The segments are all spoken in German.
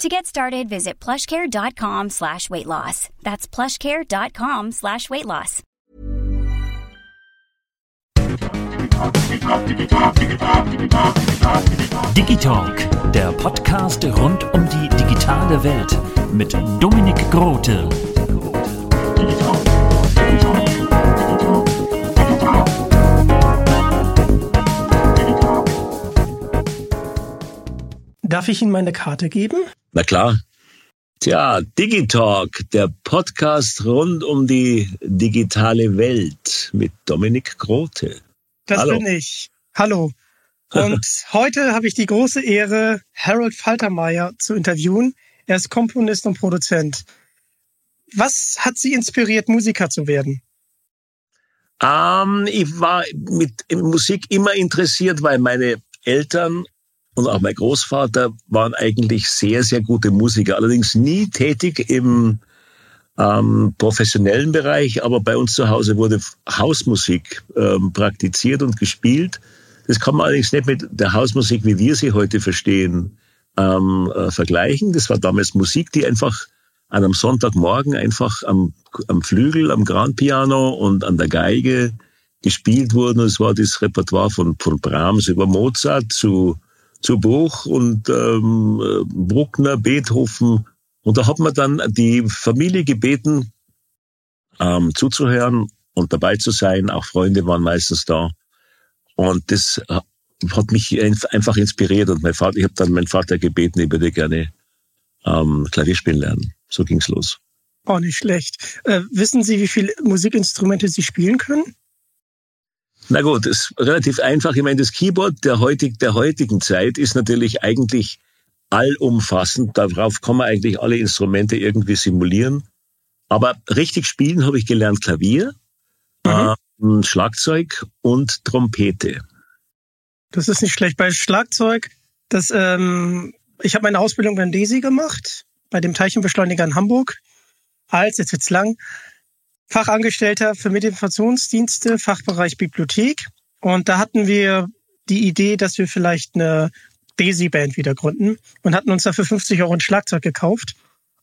To get started, visit plushcare.com slash weight loss. That's plushcare.com slash weight loss. Digitalk, der Podcast rund um die digitale Welt mit Dominik Grote. Darf ich Ihnen meine Karte geben? Na klar. Tja, Digitalk, der Podcast rund um die digitale Welt mit Dominik Grote. Das Hallo. bin ich. Hallo. Und heute habe ich die große Ehre, Harold Faltermeier zu interviewen. Er ist Komponist und Produzent. Was hat Sie inspiriert, Musiker zu werden? Ähm, ich war mit Musik immer interessiert, weil meine Eltern und auch mein Großvater waren eigentlich sehr, sehr gute Musiker. Allerdings nie tätig im ähm, professionellen Bereich, aber bei uns zu Hause wurde Hausmusik ähm, praktiziert und gespielt. Das kann man allerdings nicht mit der Hausmusik, wie wir sie heute verstehen, ähm, äh, vergleichen. Das war damals Musik, die einfach an einem Sonntagmorgen einfach am, am Flügel, am Grand Piano und an der Geige gespielt wurden. Es war das Repertoire von, von Brahms über Mozart zu, zu Bruch und ähm, äh, Bruckner, Beethoven. Und da hat man dann die Familie gebeten, ähm, zuzuhören und dabei zu sein. Auch Freunde waren meistens da. Und das äh, hat mich einf- einfach inspiriert. Und mein Vater, ich habe dann meinen Vater gebeten, ich würde gerne ähm, Klavier spielen lernen. So ging's los. Oh, nicht schlecht. Äh, wissen Sie, wie viele Musikinstrumente Sie spielen können? Na gut, ist relativ einfach. Ich meine, das Keyboard der, heutig, der heutigen Zeit ist natürlich eigentlich allumfassend. Darauf kann man eigentlich alle Instrumente irgendwie simulieren. Aber richtig spielen habe ich gelernt Klavier, ähm, Schlagzeug und Trompete. Das ist nicht schlecht. Bei Schlagzeug, das, ähm, ich habe meine Ausbildung beim DESI gemacht, bei dem Teilchenbeschleuniger in Hamburg, als, jetzt wird's lang, Fachangestellter für Medieninformationsdienste, Fachbereich Bibliothek. Und da hatten wir die Idee, dass wir vielleicht eine DESI-Band wieder gründen und hatten uns dafür 50 Euro ein Schlagzeug gekauft.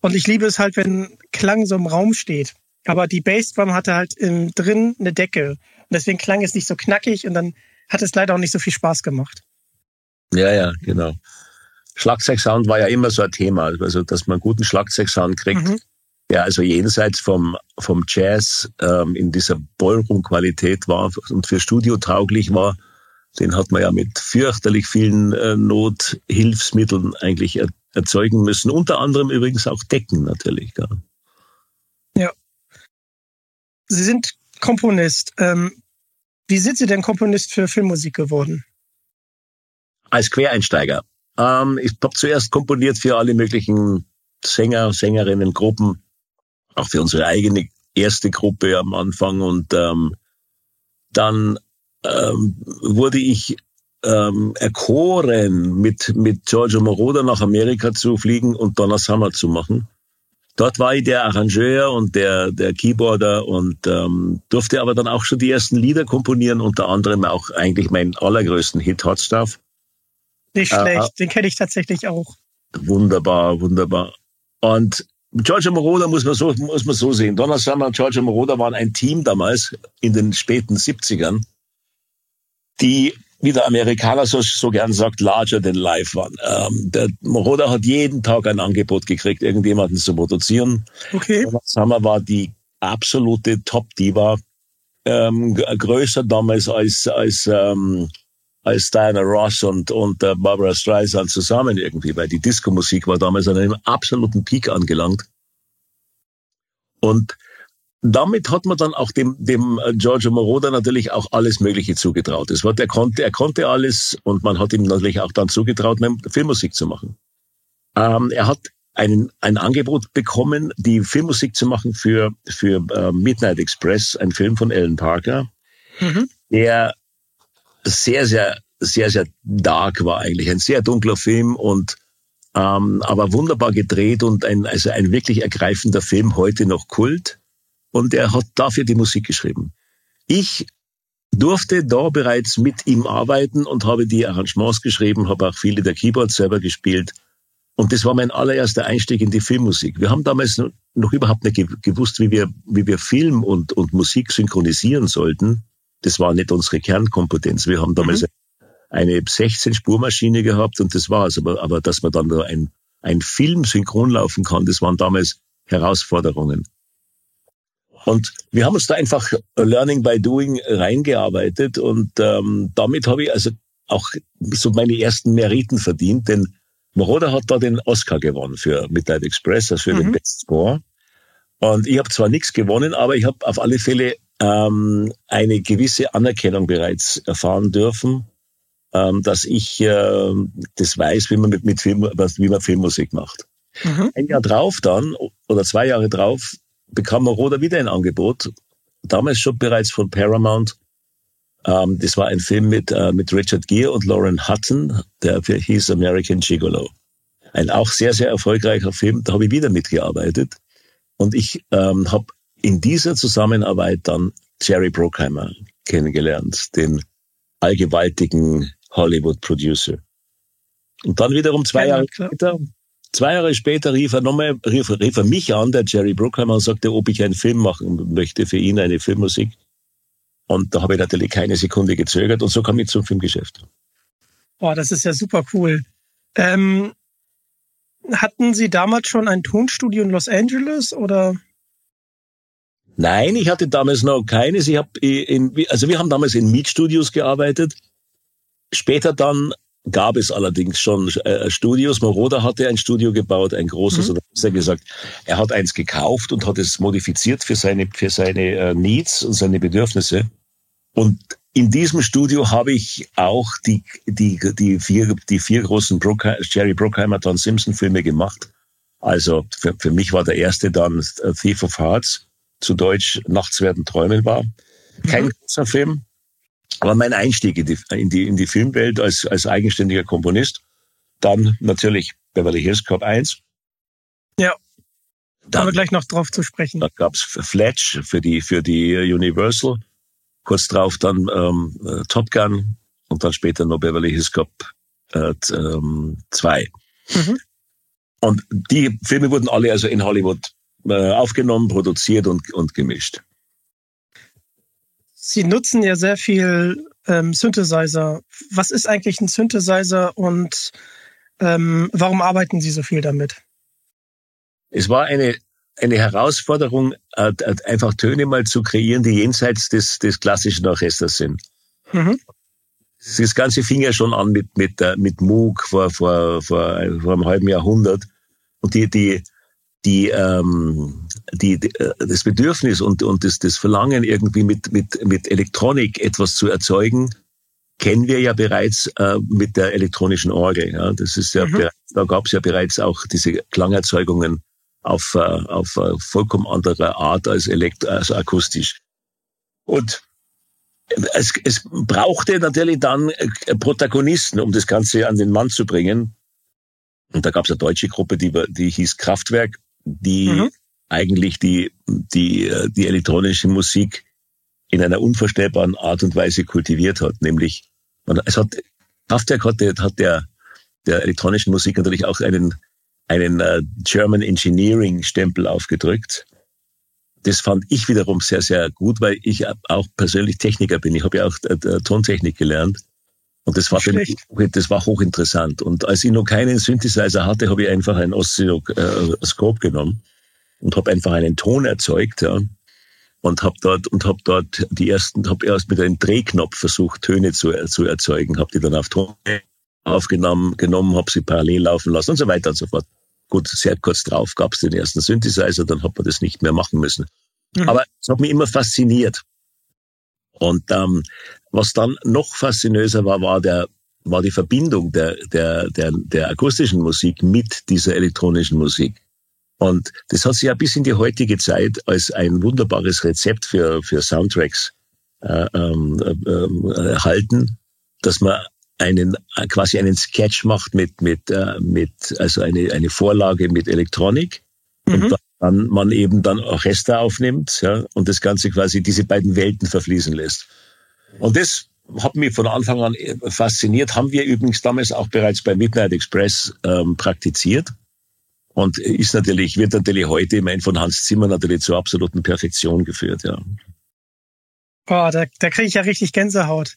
Und ich liebe es halt, wenn Klang so im Raum steht. Aber die Bassdrum hatte halt im, drin eine Decke. Und deswegen klang es nicht so knackig und dann hat es leider auch nicht so viel Spaß gemacht. Ja, ja, genau. Schlagzeugsound war ja immer so ein Thema, also dass man einen guten Schlagzeugsound kriegt. Mhm. Ja, also jenseits vom, vom Jazz ähm, in dieser Ballroom-Qualität war und für Studio tauglich war, den hat man ja mit fürchterlich vielen äh, Nothilfsmitteln eigentlich er, erzeugen müssen. Unter anderem übrigens auch Decken natürlich. Ja. Sie sind Komponist. Ähm, wie sind Sie denn Komponist für Filmmusik geworden? Als Quereinsteiger. Ähm, ich habe zuerst komponiert für alle möglichen Sänger, Sängerinnen, Gruppen, auch für unsere eigene erste Gruppe am Anfang und ähm, dann ähm, wurde ich ähm, erkoren, mit, mit Giorgio Moroder nach Amerika zu fliegen und Donna Summer zu machen. Dort war ich der Arrangeur und der, der Keyboarder und ähm, durfte aber dann auch schon die ersten Lieder komponieren, unter anderem auch eigentlich meinen allergrößten Hit Hot Stuff. Nicht Äh, schlecht, den kenne ich tatsächlich auch. Wunderbar, wunderbar. Und Giorgio Moroder muss man so, muss man so sehen. Donna Summer und Giorgio Moroder waren ein Team damals in den späten 70ern, die, wie der Amerikaner so, so gern sagt, larger than life waren. Ähm, der Moroder hat jeden Tag ein Angebot gekriegt, irgendjemanden zu produzieren. Okay. Donna Summer war die absolute Top-Diva. ähm, größer damals als, als, ähm, als Diana Ross und, und äh, Barbara Streisand zusammen irgendwie, weil die Disco-Musik war damals an einem absoluten Peak angelangt. Und damit hat man dann auch dem, dem äh, Giorgio Moroder natürlich auch alles Mögliche zugetraut. Es war, er konnte, er konnte alles und man hat ihm natürlich auch dann zugetraut, Filmmusik zu machen. Ähm, er hat ein, ein Angebot bekommen, die Filmmusik zu machen für, für äh, Midnight Express, ein Film von Alan Parker, mhm. der sehr, sehr, sehr, sehr dark war eigentlich. Ein sehr dunkler Film und ähm, aber wunderbar gedreht und ein, also ein wirklich ergreifender Film, heute noch Kult. Und er hat dafür die Musik geschrieben. Ich durfte da bereits mit ihm arbeiten und habe die Arrangements geschrieben, habe auch viele der Keyboards selber gespielt und das war mein allererster Einstieg in die Filmmusik. Wir haben damals noch überhaupt nicht gewusst, wie wir, wie wir Film und, und Musik synchronisieren sollten. Das war nicht unsere Kernkompetenz. Wir haben damals mhm. eine 16-Spurmaschine gehabt und das war's. Aber, aber dass man dann da ein, ein Film synchron laufen kann, das waren damals Herausforderungen. Und wir haben uns da einfach Learning by Doing reingearbeitet und ähm, damit habe ich also auch so meine ersten Meriten verdient, denn Moroder hat da den Oscar gewonnen für Midnight Express, also für mhm. den Best Score. Und ich habe zwar nichts gewonnen, aber ich habe auf alle Fälle ähm, eine gewisse Anerkennung bereits erfahren dürfen, ähm, dass ich äh, das weiß, wie man mit, mit Film, wie man Filmmusik macht. Mhm. Ein Jahr drauf dann, oder zwei Jahre drauf, bekam Moroder wieder ein Angebot, damals schon bereits von Paramount, ähm, das war ein Film mit, äh, mit Richard Gere und Lauren Hutton, der hieß American Gigolo. Ein auch sehr, sehr erfolgreicher Film, da habe ich wieder mitgearbeitet. Und ich ähm, habe in dieser Zusammenarbeit dann Jerry Bruckheimer kennengelernt, den allgewaltigen Hollywood-Producer. Und dann wiederum zwei ja, Jahre später, zwei Jahre später rief er nochmal, rief, rief er mich an, der Jerry Bruckheimer, und sagte, ob ich einen Film machen möchte für ihn, eine Filmmusik. Und da habe ich natürlich keine Sekunde gezögert und so kam ich zum Filmgeschäft. Boah, das ist ja super cool. Ähm, hatten Sie damals schon ein Tonstudio in Los Angeles oder? Nein, ich hatte damals noch keines. Ich hab in, also wir haben damals in Mietstudios gearbeitet. Später dann gab es allerdings schon äh, Studios. Moroder hatte ein Studio gebaut, ein großes, mhm. oder besser gesagt, er hat eins gekauft und hat es modifiziert für seine, für seine äh, Needs und seine Bedürfnisse. Und in diesem Studio habe ich auch die, die, die, vier, die vier großen Brucker, Jerry Bruckheimer, Don Simpson Filme gemacht. Also für, für mich war der erste dann Thief of Hearts, zu Deutsch Nachts werden träumen war. Kein mhm. großer Film, aber mein Einstieg in die, in die, in die Filmwelt als, als eigenständiger Komponist. Dann natürlich Beverly Hills Cop 1. Ja. Da haben wir gleich noch drauf zu sprechen. Da gab's Fletch für die, für die Universal. Kurz drauf dann ähm, äh, Top Gun und dann später noch Beverly Hills Cop 2. Äh, ähm, mhm. Und die Filme wurden alle also in Hollywood äh, aufgenommen, produziert und, und gemischt. Sie nutzen ja sehr viel ähm, Synthesizer. Was ist eigentlich ein Synthesizer und ähm, warum arbeiten Sie so viel damit? Es war eine, eine Herausforderung, äh, einfach Töne mal zu kreieren, die jenseits des, des klassischen Orchesters sind. Mhm. Das Ganze fing ja schon an mit, mit, äh, mit Moog vor, vor, vor, vor einem halben Jahrhundert. Und die, die, die, ähm, die, die, äh, das Bedürfnis und, und das, das Verlangen, irgendwie mit, mit, mit Elektronik etwas zu erzeugen, kennen wir ja bereits äh, mit der elektronischen Orgel. Ja. Das ist ja, mhm. da gab es ja bereits auch diese Klangerzeugungen auf, äh, auf äh, vollkommen andere Art als, elekt als akustisch. Und es, es brauchte natürlich dann äh, Protagonisten, um das Ganze an den Mann zu bringen. Und da gab es eine deutsche Gruppe, die, die hieß Kraftwerk die mhm. eigentlich die, die, die elektronische Musik in einer unvorstellbaren Art und Weise kultiviert hat. Nämlich, es hat, Kraftwerk hat, hat der, der elektronischen Musik natürlich auch einen, einen uh, German Engineering Stempel aufgedrückt. Das fand ich wiederum sehr, sehr gut, weil ich auch persönlich Techniker bin. Ich habe ja auch äh, Tontechnik gelernt. Und das war, mich, das war hochinteressant. Und als ich noch keinen Synthesizer hatte, habe ich einfach ein Oszilloskop genommen und habe einfach einen Ton erzeugt. Ja. und habe dort und habe dort die ersten, habe erst mit einem Drehknopf versucht Töne zu, zu erzeugen, habe die dann auf Ton aufgenommen, genommen, habe sie parallel laufen lassen und so weiter und so fort. Gut, sehr kurz drauf gab es den ersten Synthesizer, dann hat man das nicht mehr machen müssen. Mhm. Aber es hat mich immer fasziniert. Und ähm, was dann noch faszinöser war, war der war die Verbindung der, der, der, der akustischen Musik mit dieser elektronischen Musik. Und das hat sich ja bis in die heutige Zeit als ein wunderbares Rezept für, für Soundtracks äh, ähm, äh, erhalten, dass man einen quasi einen Sketch macht mit mit äh, mit also eine eine Vorlage mit Elektronik mhm. und dann man eben dann Orchester aufnimmt ja, und das Ganze quasi diese beiden Welten verfließen lässt. Und das hat mich von Anfang an fasziniert. Haben wir übrigens damals auch bereits bei Midnight Express ähm, praktiziert. Und ist natürlich, wird natürlich heute, ich meine, von Hans Zimmer natürlich zur absoluten Perfektion geführt, ja. Boah, da, da kriege ich ja richtig Gänsehaut.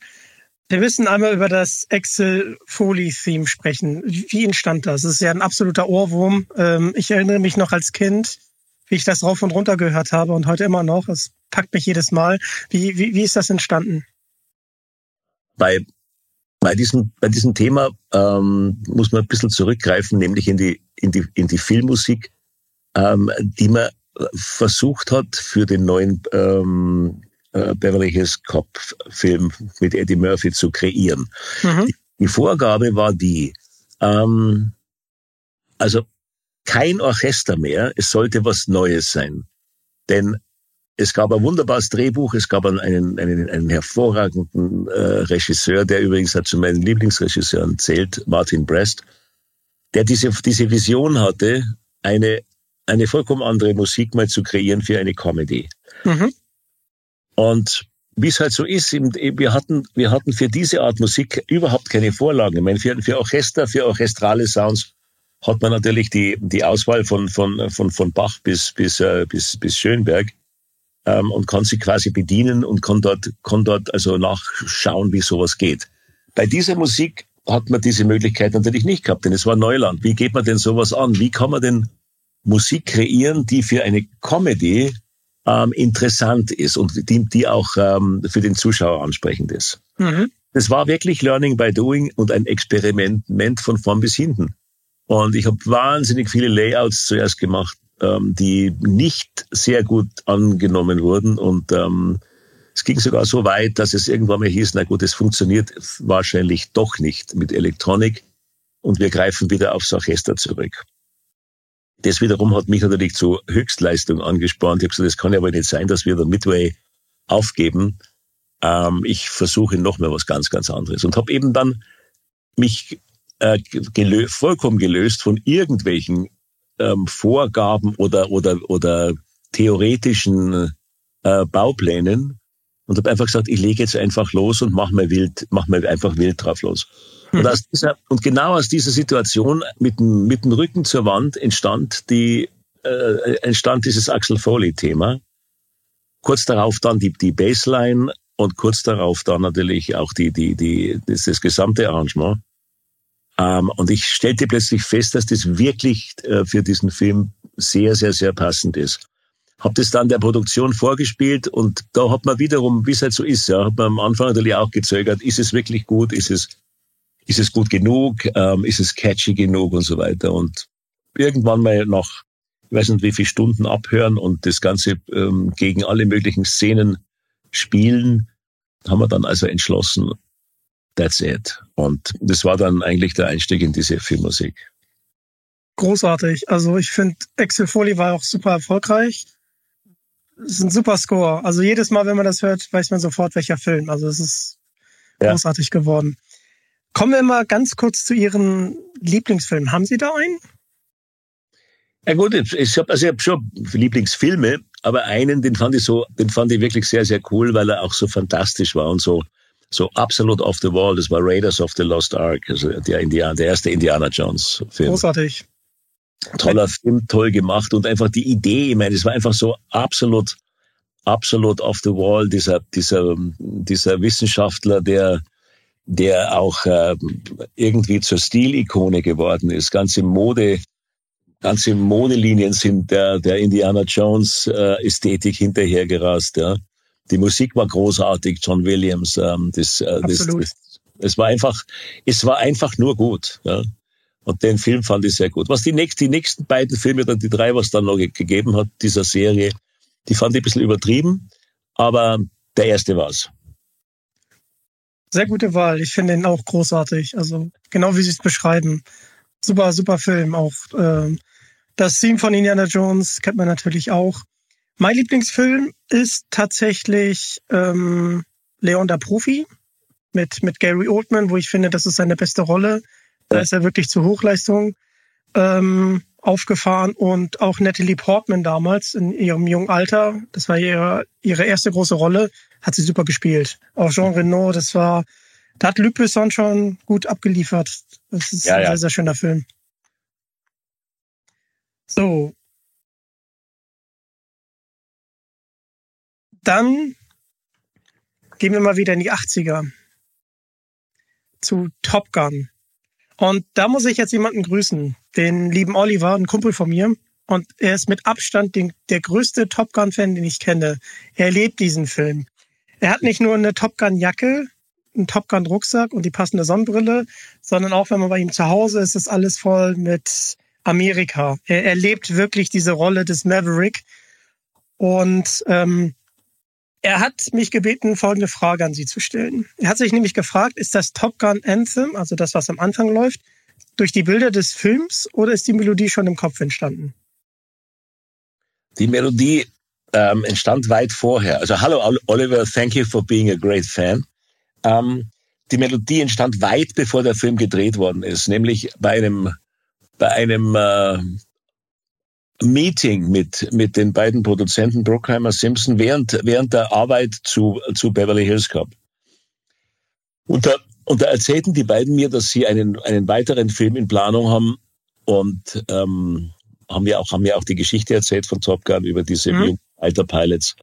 Wir müssen einmal über das Excel Foley Theme sprechen. Wie entstand das? Das ist ja ein absoluter Ohrwurm. Ähm, ich erinnere mich noch als Kind, wie ich das rauf und runter gehört habe und heute immer noch. Es packt mich jedes Mal. Wie, wie, wie ist das entstanden? Bei bei diesem, bei diesem Thema ähm, muss man ein bisschen zurückgreifen, nämlich in die, in die, in die Filmmusik, ähm, die man versucht hat für den neuen ähm, äh, Beverly Hills Cop Film mit Eddie Murphy zu kreieren. Mhm. Die, die, Vorgabe war die, ähm, also kein Orchester mehr, es sollte was Neues sein. Denn es gab ein wunderbares Drehbuch, es gab einen, einen, einen hervorragenden äh, Regisseur, der übrigens zu meinen Lieblingsregisseuren zählt, Martin Brest, der diese, diese Vision hatte, eine, eine vollkommen andere Musik mal zu kreieren für eine Comedy. Mhm. Und wie es halt so ist, wir hatten, wir hatten für diese Art Musik überhaupt keine Vorlagen. Ich meine, für, für Orchester, für orchestrale Sounds hat man natürlich die, die Auswahl von, von, von, von Bach bis, bis, äh, bis, bis Schönberg ähm, und kann sich quasi bedienen und kann dort, kann dort also nachschauen, wie sowas geht. Bei dieser Musik hat man diese Möglichkeit natürlich nicht gehabt, denn es war Neuland. Wie geht man denn sowas an? Wie kann man denn Musik kreieren, die für eine Comedy ähm, interessant ist und die, die auch ähm, für den Zuschauer ansprechend ist? Mhm. Das war wirklich Learning by Doing und ein Experiment von vorn bis hinten. Und ich habe wahnsinnig viele Layouts zuerst gemacht, ähm, die nicht sehr gut angenommen wurden. Und ähm, es ging sogar so weit, dass es irgendwann mal hieß, na gut, es funktioniert wahrscheinlich doch nicht mit Elektronik und wir greifen wieder aufs Orchester zurück. Das wiederum hat mich natürlich zu Höchstleistung angespornt. Ich habe gesagt, das kann ja aber nicht sein, dass wir dann Midway aufgeben. Ähm, ich versuche noch mal was ganz, ganz anderes und habe eben dann mich äh, gelö vollkommen gelöst von irgendwelchen ähm, Vorgaben oder, oder, oder theoretischen äh, Bauplänen und habe einfach gesagt, ich lege jetzt einfach los und mach mal wild, mach mal einfach wild drauf los. Und, aus dieser, und genau aus dieser Situation mit dem, mit dem Rücken zur Wand entstand die, äh, entstand dieses Axel Foley Thema. Kurz darauf dann die, die Baseline und kurz darauf dann natürlich auch die, die, die, das, das gesamte Arrangement. Ähm, und ich stellte plötzlich fest, dass das wirklich äh, für diesen Film sehr, sehr, sehr passend ist. Hab das dann der Produktion vorgespielt und da hat man wiederum, wie es halt so ist, ja, hat man am Anfang natürlich auch gezögert, ist es wirklich gut, ist es, ist es gut genug, ähm, ist es catchy genug und so weiter. Und irgendwann mal nach, ich weiß nicht wie viele Stunden abhören und das Ganze ähm, gegen alle möglichen Szenen spielen, haben wir dann also entschlossen, That's it. Und das war dann eigentlich der Einstieg in diese Filmmusik. Großartig. Also ich finde, Axel Foley war auch super erfolgreich. Es ist ein super Score. Also jedes Mal, wenn man das hört, weiß man sofort, welcher Film. Also es ist ja. großartig geworden. Kommen wir mal ganz kurz zu Ihren Lieblingsfilmen. Haben Sie da einen? Ja gut, ich habe also ich hab schon Lieblingsfilme, aber einen, den fand ich so, den fand ich wirklich sehr, sehr cool, weil er auch so fantastisch war und so so absolut off the wall. Das war Raiders of the Lost Ark, also der, Indiana, der erste Indiana Jones Film. Großartig. Toller Film, toll gemacht und einfach die Idee, ich meine, es war einfach so absolut, absolut off the wall, dieser, dieser, dieser Wissenschaftler, der, der auch äh, irgendwie zur Stilikone geworden ist, ganze Mode, ganze Modelinien sind der, der Indiana Jones äh, Ästhetik hinterhergerast. Ja. Die Musik war großartig, John Williams. Ähm, das, äh, das, das, es war einfach, es war einfach nur gut. Ja. Und den Film fand ich sehr gut. Was die, nächsten, die nächsten beiden Filme, dann die drei, was dann noch gegeben hat, dieser Serie, die fand ich ein bisschen übertrieben. Aber der erste war's. Sehr gute Wahl. Ich finde ihn auch großartig. Also genau wie Sie es beschreiben. Super, super Film. Auch äh, das Theme von Indiana Jones kennt man natürlich auch. Mein Lieblingsfilm ist tatsächlich ähm, Leon der Profi mit, mit Gary Oldman, wo ich finde, das ist seine beste Rolle. Da ist er wirklich zur Hochleistung ähm, aufgefahren und auch Natalie Portman damals in ihrem jungen Alter, das war ihre, ihre erste große Rolle, hat sie super gespielt. Auch Jean Reno, das war, da hat Luc Besson schon gut abgeliefert. Das ist ja, ein ja. sehr, sehr schöner Film. So. Dann gehen wir mal wieder in die 80er zu Top Gun. Und da muss ich jetzt jemanden grüßen, den lieben Oliver, ein Kumpel von mir. Und er ist mit Abstand den, der größte Top Gun-Fan, den ich kenne. Er lebt diesen Film. Er hat nicht nur eine Top Gun-Jacke, einen Top Gun-Rucksack und die passende Sonnenbrille, sondern auch wenn man bei ihm zu Hause ist, ist alles voll mit Amerika. Er, er lebt wirklich diese Rolle des Maverick. Und ähm, er hat mich gebeten, folgende Frage an Sie zu stellen. Er hat sich nämlich gefragt, ist das Top Gun Anthem, also das, was am Anfang läuft, durch die Bilder des Films oder ist die Melodie schon im Kopf entstanden? Die Melodie ähm, entstand weit vorher. Also hallo Oliver, thank you for being a great fan. Ähm, die Melodie entstand weit bevor der Film gedreht worden ist, nämlich bei einem bei einem äh, Meeting mit, mit den beiden Produzenten Bruckheimer Simpson während, während der Arbeit zu, zu Beverly Hills Cop. Und da, und da erzählten die beiden mir, dass sie einen, einen weiteren Film in Planung haben und ähm, haben mir auch haben mir auch die Geschichte erzählt von Top Gun über diese mhm. Fighter Pilots,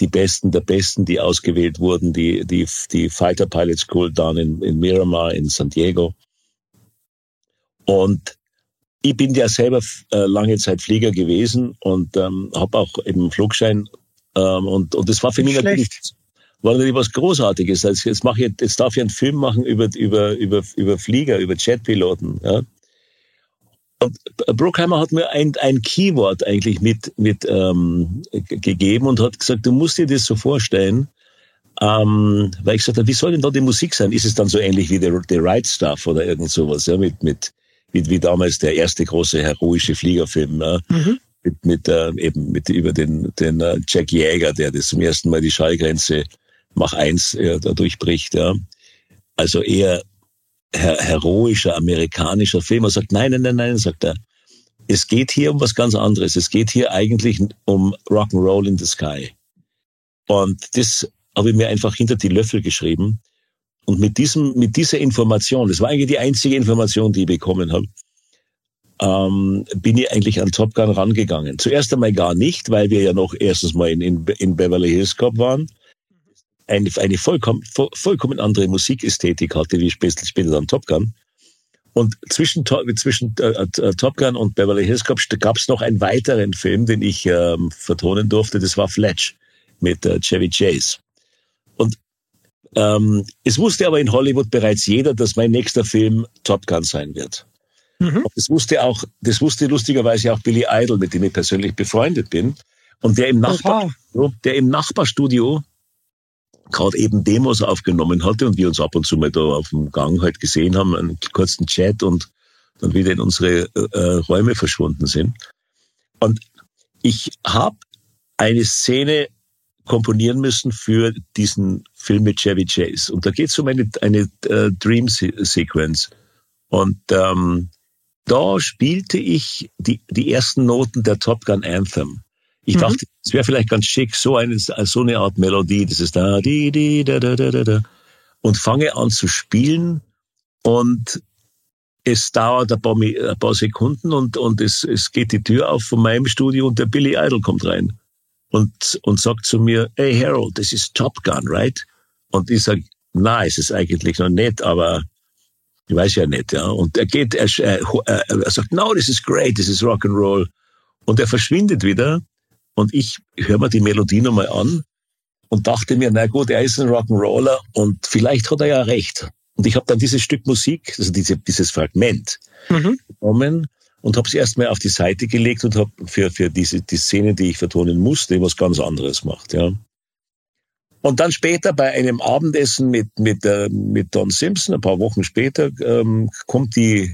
die Besten der Besten, die ausgewählt wurden, die die die Fighter Pilot School down in, in Miramar in San Diego. Und ich bin ja selber äh, lange Zeit Flieger gewesen und ähm, habe auch eben Flugschein ähm, und und das war für mich Schlecht. natürlich war natürlich was Großartiges. Also jetzt mache ich jetzt darf ich einen Film machen über über über über Flieger, über Jetpiloten. Ja. Und Bruckheimer hat mir ein, ein Keyword eigentlich mit mit ähm, gegeben und hat gesagt, du musst dir das so vorstellen. Ähm, weil ich gesagt habe, wie soll denn da die Musik sein? Ist es dann so ähnlich wie The, The Right Stuff oder irgend sowas, ja, mit, mit wie, wie damals der erste große heroische Fliegerfilm. Ja? Mhm. Mit, mit äh, eben mit über den, den äh, Jack Jäger, der das zum ersten Mal die Schallgrenze Mach eins äh, da durchbricht. Ja. Also eher her heroischer amerikanischer Film. Er sagt, nein, nein, nein, nein, sagt er. Es geht hier um was ganz anderes. Es geht hier eigentlich um Rock'n'Roll in the Sky. Und das habe ich mir einfach hinter die Löffel geschrieben. Und mit diesem, mit dieser Information, das war eigentlich die einzige Information, die ich bekommen habe, ähm, bin ich eigentlich an Top Gun rangegangen. Zuerst einmal gar nicht, weil wir ja noch erstens mal in, in, in Beverly Hills Cop waren. Eine, eine vollkommen, vollkommen andere Musikästhetik hatte, wie später, später dann Top Gun. Und zwischen, zwischen äh, äh, Top Gun und Beverly Hills Cop gab es noch einen weiteren Film, den ich ähm, vertonen durfte. Das war Fletch mit äh, Chevy Chase. Ähm, es wusste aber in Hollywood bereits jeder, dass mein nächster Film Top Gun sein wird. Mhm. Das wusste auch, das wusste lustigerweise auch Billy Idol, mit dem ich persönlich befreundet bin. Und der im, Nachbar, der im Nachbarstudio gerade eben Demos aufgenommen hatte und wir uns ab und zu mal da auf dem Gang halt gesehen haben, einen kurzen Chat und dann wieder in unsere äh, Räume verschwunden sind. Und ich habe eine Szene komponieren müssen für diesen Film mit Chevy Chase. Und da geht es um eine, eine äh, Dream Sequence. Und ähm, da spielte ich die, die ersten Noten der Top Gun Anthem. Ich mhm. dachte, es wäre vielleicht ganz schick, so eine, so eine Art Melodie, das ist da, di, di, da, da, da, da, da. Und fange an zu spielen und es dauert ein paar, ein paar Sekunden und, und es, es geht die Tür auf von meinem Studio und der Billy Idol kommt rein und, und sagt zu mir, hey Harold, das ist Top Gun, right? Und ich sage, na, es ist eigentlich noch nicht, aber Ich weiß ja nicht, ja. Und er geht, er, er sagt, no, this is great, this is rock and roll. Und er verschwindet wieder. Und ich höre mir die Melodie nochmal an und dachte mir, na gut, er ist ein Rock'n'Roller und vielleicht hat er ja recht. Und ich habe dann dieses Stück Musik, also diese, dieses Fragment, mhm. genommen und habe es erstmal auf die Seite gelegt und habe für, für diese die Szene, die ich vertonen musste, was ganz anderes gemacht. Ja. Und dann später bei einem Abendessen mit, mit, äh, mit Don Simpson, ein paar Wochen später, ähm, kommt die,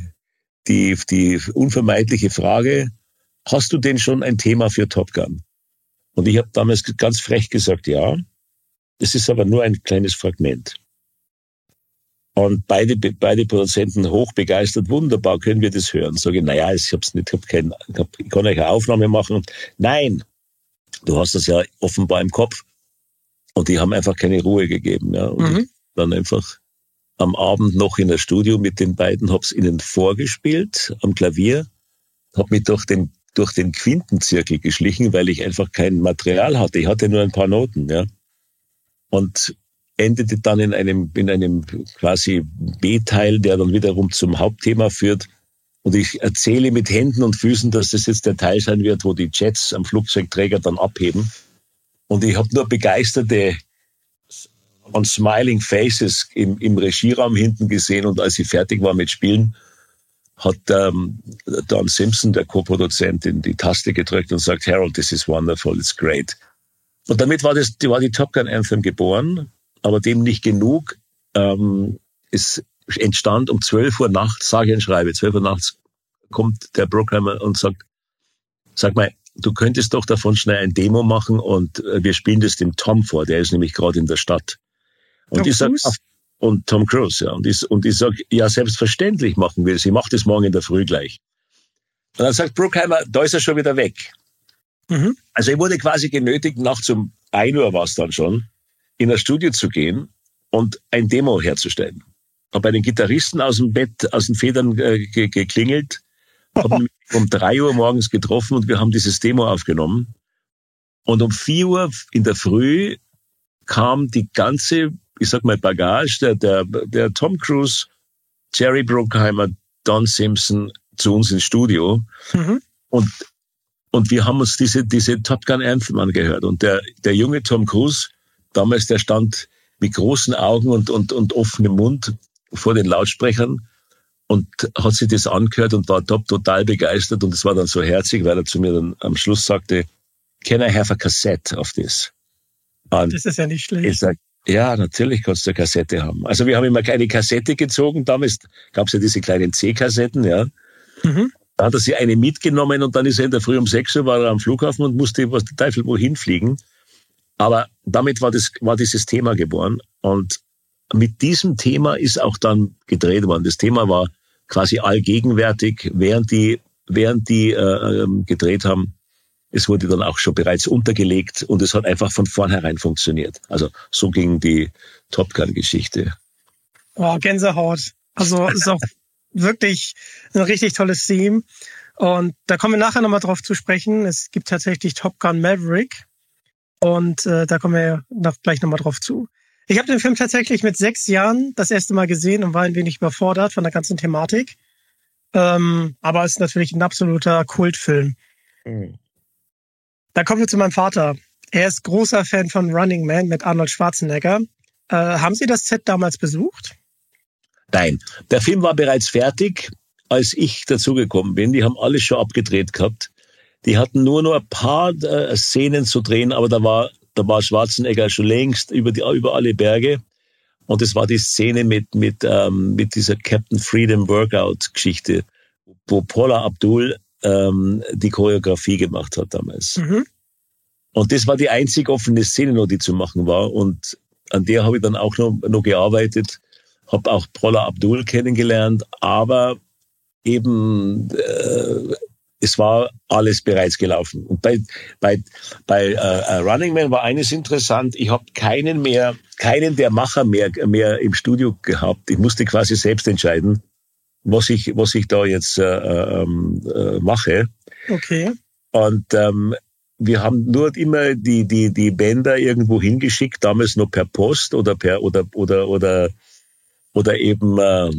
die, die unvermeidliche Frage, hast du denn schon ein Thema für Top Gun? Und ich habe damals ganz frech gesagt, ja. Es ist aber nur ein kleines Fragment. Und beide, beide Produzenten hochbegeistert, wunderbar, können wir das hören. Sage ich, naja, ich hab's nicht, hab kein, hab, ich kann euch eine Aufnahme machen. Nein, du hast das ja offenbar im Kopf. Und die haben einfach keine Ruhe gegeben. Ja. Und mhm. dann einfach am Abend noch in der Studio mit den beiden, hab's ihnen vorgespielt am Klavier, hab mich durch den durch den Quintenzirkel geschlichen, weil ich einfach kein Material hatte. Ich hatte nur ein paar Noten, ja. Und endete dann in einem, in einem quasi B-Teil, der dann wiederum zum Hauptthema führt. Und ich erzähle mit Händen und Füßen, dass das jetzt der Teil sein wird, wo die Jets am Flugzeugträger dann abheben. Und ich habe nur begeisterte und smiling faces im, im Regieraum hinten gesehen. Und als ich fertig war mit Spielen, hat ähm, Don Simpson, der Co-Produzent, in die Taste gedrückt und sagt, Harold, this is wonderful, it's great. Und damit war, das, war die Top Gun Anthem geboren, aber dem nicht genug. Ähm, es entstand um 12 Uhr nachts, sage ich und schreibe, 12 Uhr nachts kommt der Programmer und sagt, sag mal, du könntest doch davon schnell ein Demo machen und äh, wir spielen das dem Tom vor, der ist nämlich gerade in der Stadt. Und Tom ich sag, und Tom Cruise, ja. Und ich, und ich sage, ja, selbstverständlich machen wir das. Ich mache das morgen in der Früh gleich. Und dann sagt Bruckheimer, da ist er schon wieder weg. Mhm. Also ich wurde quasi genötigt, nachts um ein Uhr war es dann schon, in das Studio zu gehen und ein Demo herzustellen. Habe bei den Gitarristen aus dem Bett, aus den Federn äh, ge geklingelt, haben um drei Uhr morgens getroffen und wir haben dieses Demo aufgenommen. Und um vier Uhr in der Früh kam die ganze ich sag mal, Bagage der, der, der Tom Cruise, Jerry Bruckheimer, Don Simpson zu uns ins Studio. Mhm. Und, und wir haben uns diese, diese Top Gun Anthem angehört. Und der, der junge Tom Cruise, damals, der stand mit großen Augen und, und, und offenem Mund vor den Lautsprechern und hat sich das angehört und war top, total begeistert. Und es war dann so herzig, weil er zu mir dann am Schluss sagte, can I have a cassette of this? Und das ist ja nicht schlecht. Ich sag, ja, natürlich kannst du eine Kassette haben. Also wir haben immer eine Kassette gezogen. Damals gab es ja diese kleinen C-Kassetten, ja. Mhm. Da hat er sich eine mitgenommen und dann ist er in der Früh um sechs Uhr war er am Flughafen und musste was der Teufel wohin fliegen. Aber damit war das, war dieses Thema geboren. Und mit diesem Thema ist auch dann gedreht worden. Das Thema war quasi allgegenwärtig, während die, während die äh, ähm, gedreht haben. Es wurde dann auch schon bereits untergelegt und es hat einfach von vornherein funktioniert. Also so ging die Top Gun-Geschichte. Oh, Gänsehaut. Also ist auch wirklich ein richtig tolles Theme. Und da kommen wir nachher nochmal drauf zu sprechen. Es gibt tatsächlich Top Gun Maverick. Und äh, da kommen wir noch, gleich nochmal drauf zu. Ich habe den Film tatsächlich mit sechs Jahren das erste Mal gesehen und war ein wenig überfordert von der ganzen Thematik. Ähm, aber es ist natürlich ein absoluter Kultfilm. Mhm. Da kommen wir zu meinem Vater. Er ist großer Fan von Running Man mit Arnold Schwarzenegger. Äh, haben Sie das Set damals besucht? Nein, der Film war bereits fertig, als ich dazugekommen bin. Die haben alles schon abgedreht gehabt. Die hatten nur noch ein paar äh, Szenen zu drehen, aber da war, da war Schwarzenegger schon längst über, die, über alle Berge. Und es war die Szene mit, mit, ähm, mit dieser Captain Freedom Workout Geschichte, wo Paula Abdul ähm, die Choreografie gemacht hat damals. Mhm. Und das war die einzig offene Szene noch, die zu machen war. Und an der habe ich dann auch noch, noch gearbeitet, habe auch Prola Abdul kennengelernt, aber eben äh, es war alles bereits gelaufen. Und bei, bei, bei äh, Running Man war eines interessant, ich habe keinen mehr, keinen der Macher mehr, mehr im Studio gehabt. Ich musste quasi selbst entscheiden, was ich, was ich da jetzt äh, ähm, äh, mache. Okay. Und ähm, wir haben nur immer die, die, die Bänder irgendwo hingeschickt, damals nur per Post oder per oder oder oder oder eben äh,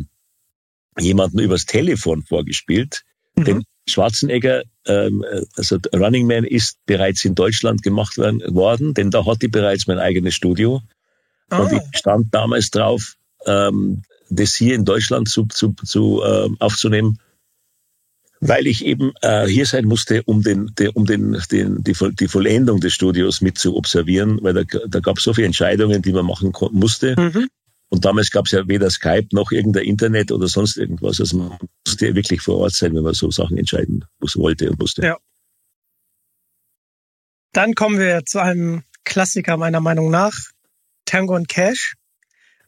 jemanden übers Telefon vorgespielt. Mhm. Denn Schwarzenegger, ähm, also Running Man ist bereits in Deutschland gemacht worden, denn da hatte ich bereits mein eigenes Studio. Ah. Und ich stand damals drauf, ähm, das hier in Deutschland zu, zu, zu äh, aufzunehmen, weil ich eben äh, hier sein musste, um den, de, um den, den die, die Vollendung des Studios mit zu observieren, weil da, da gab es so viele Entscheidungen, die man machen musste. Mhm. Und damals gab es ja weder Skype noch irgendein Internet oder sonst irgendwas. Also man musste ja wirklich vor Ort sein, wenn man so Sachen entscheiden wollte und musste. Ja. Dann kommen wir zu einem Klassiker meiner Meinung nach, Tango und Cash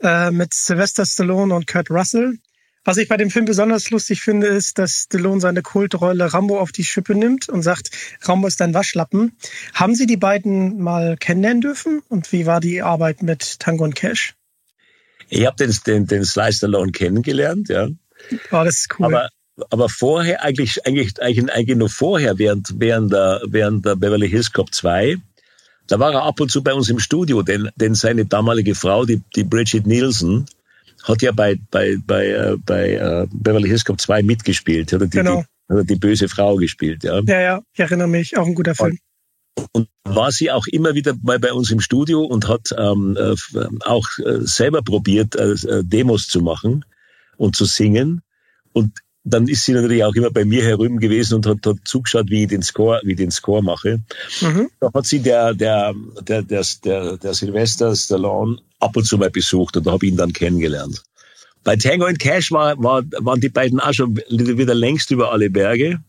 äh, mit Sylvester Stallone und Kurt Russell. Was ich bei dem Film besonders lustig finde, ist, dass Stallone seine Kultrolle Rambo auf die Schippe nimmt und sagt, Rambo ist ein Waschlappen. Haben Sie die beiden mal kennenlernen dürfen? Und wie war die Arbeit mit Tango und Cash? Ich habe den, den, den Sly Stallone kennengelernt, ja. Oh, das ist cool. Aber, aber vorher, eigentlich, eigentlich, eigentlich, eigentlich nur vorher, während, während, der, während der Beverly Hills Cop 2, da war er ab und zu bei uns im Studio, denn, denn seine damalige Frau, die, die Bridget Nielsen, hat ja bei, bei, bei, äh, bei äh, Beverly Hills Cop 2 mitgespielt. Hat die, genau. die, hat die böse Frau gespielt, ja. Ja, ja, ich erinnere mich, auch ein guter Film. Und, und war sie auch immer wieder bei, bei uns im Studio und hat ähm, äh, auch äh, selber probiert, äh, äh, Demos zu machen und zu singen. Und dann ist sie natürlich auch immer bei mir herüben gewesen und hat, hat zugeschaut, wie ich den Score, wie ich den Score mache. Mhm. Da hat sie der, der, der, der, der, der Sylvester Stallone ab und zu mal besucht und da habe ich ihn dann kennengelernt. Bei Tango and Cash war, war, waren die beiden auch schon wieder längst über alle Berge.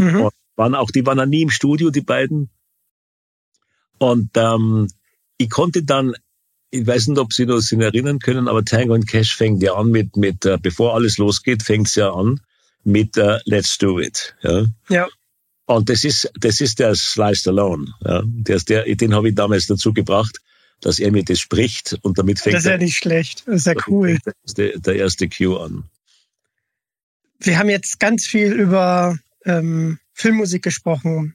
Mhm. Waren auch, die waren auch nie im Studio, die beiden. Und ähm, ich konnte dann, ich weiß nicht, ob Sie noch sich erinnern können, aber Tango and Cash fängt ja an mit, mit äh, bevor alles losgeht, fängt es ja an mit äh, Let's Do It. Ja. ja. Und das ist, das ist der Sliced Alone. Ja. Der, der, den habe ich damals dazu gebracht, dass er mir das spricht und damit fängt Das ist ja nicht schlecht. Das ist ja cool. Der, der erste Cue an. Wir haben jetzt ganz viel über ähm, Filmmusik gesprochen.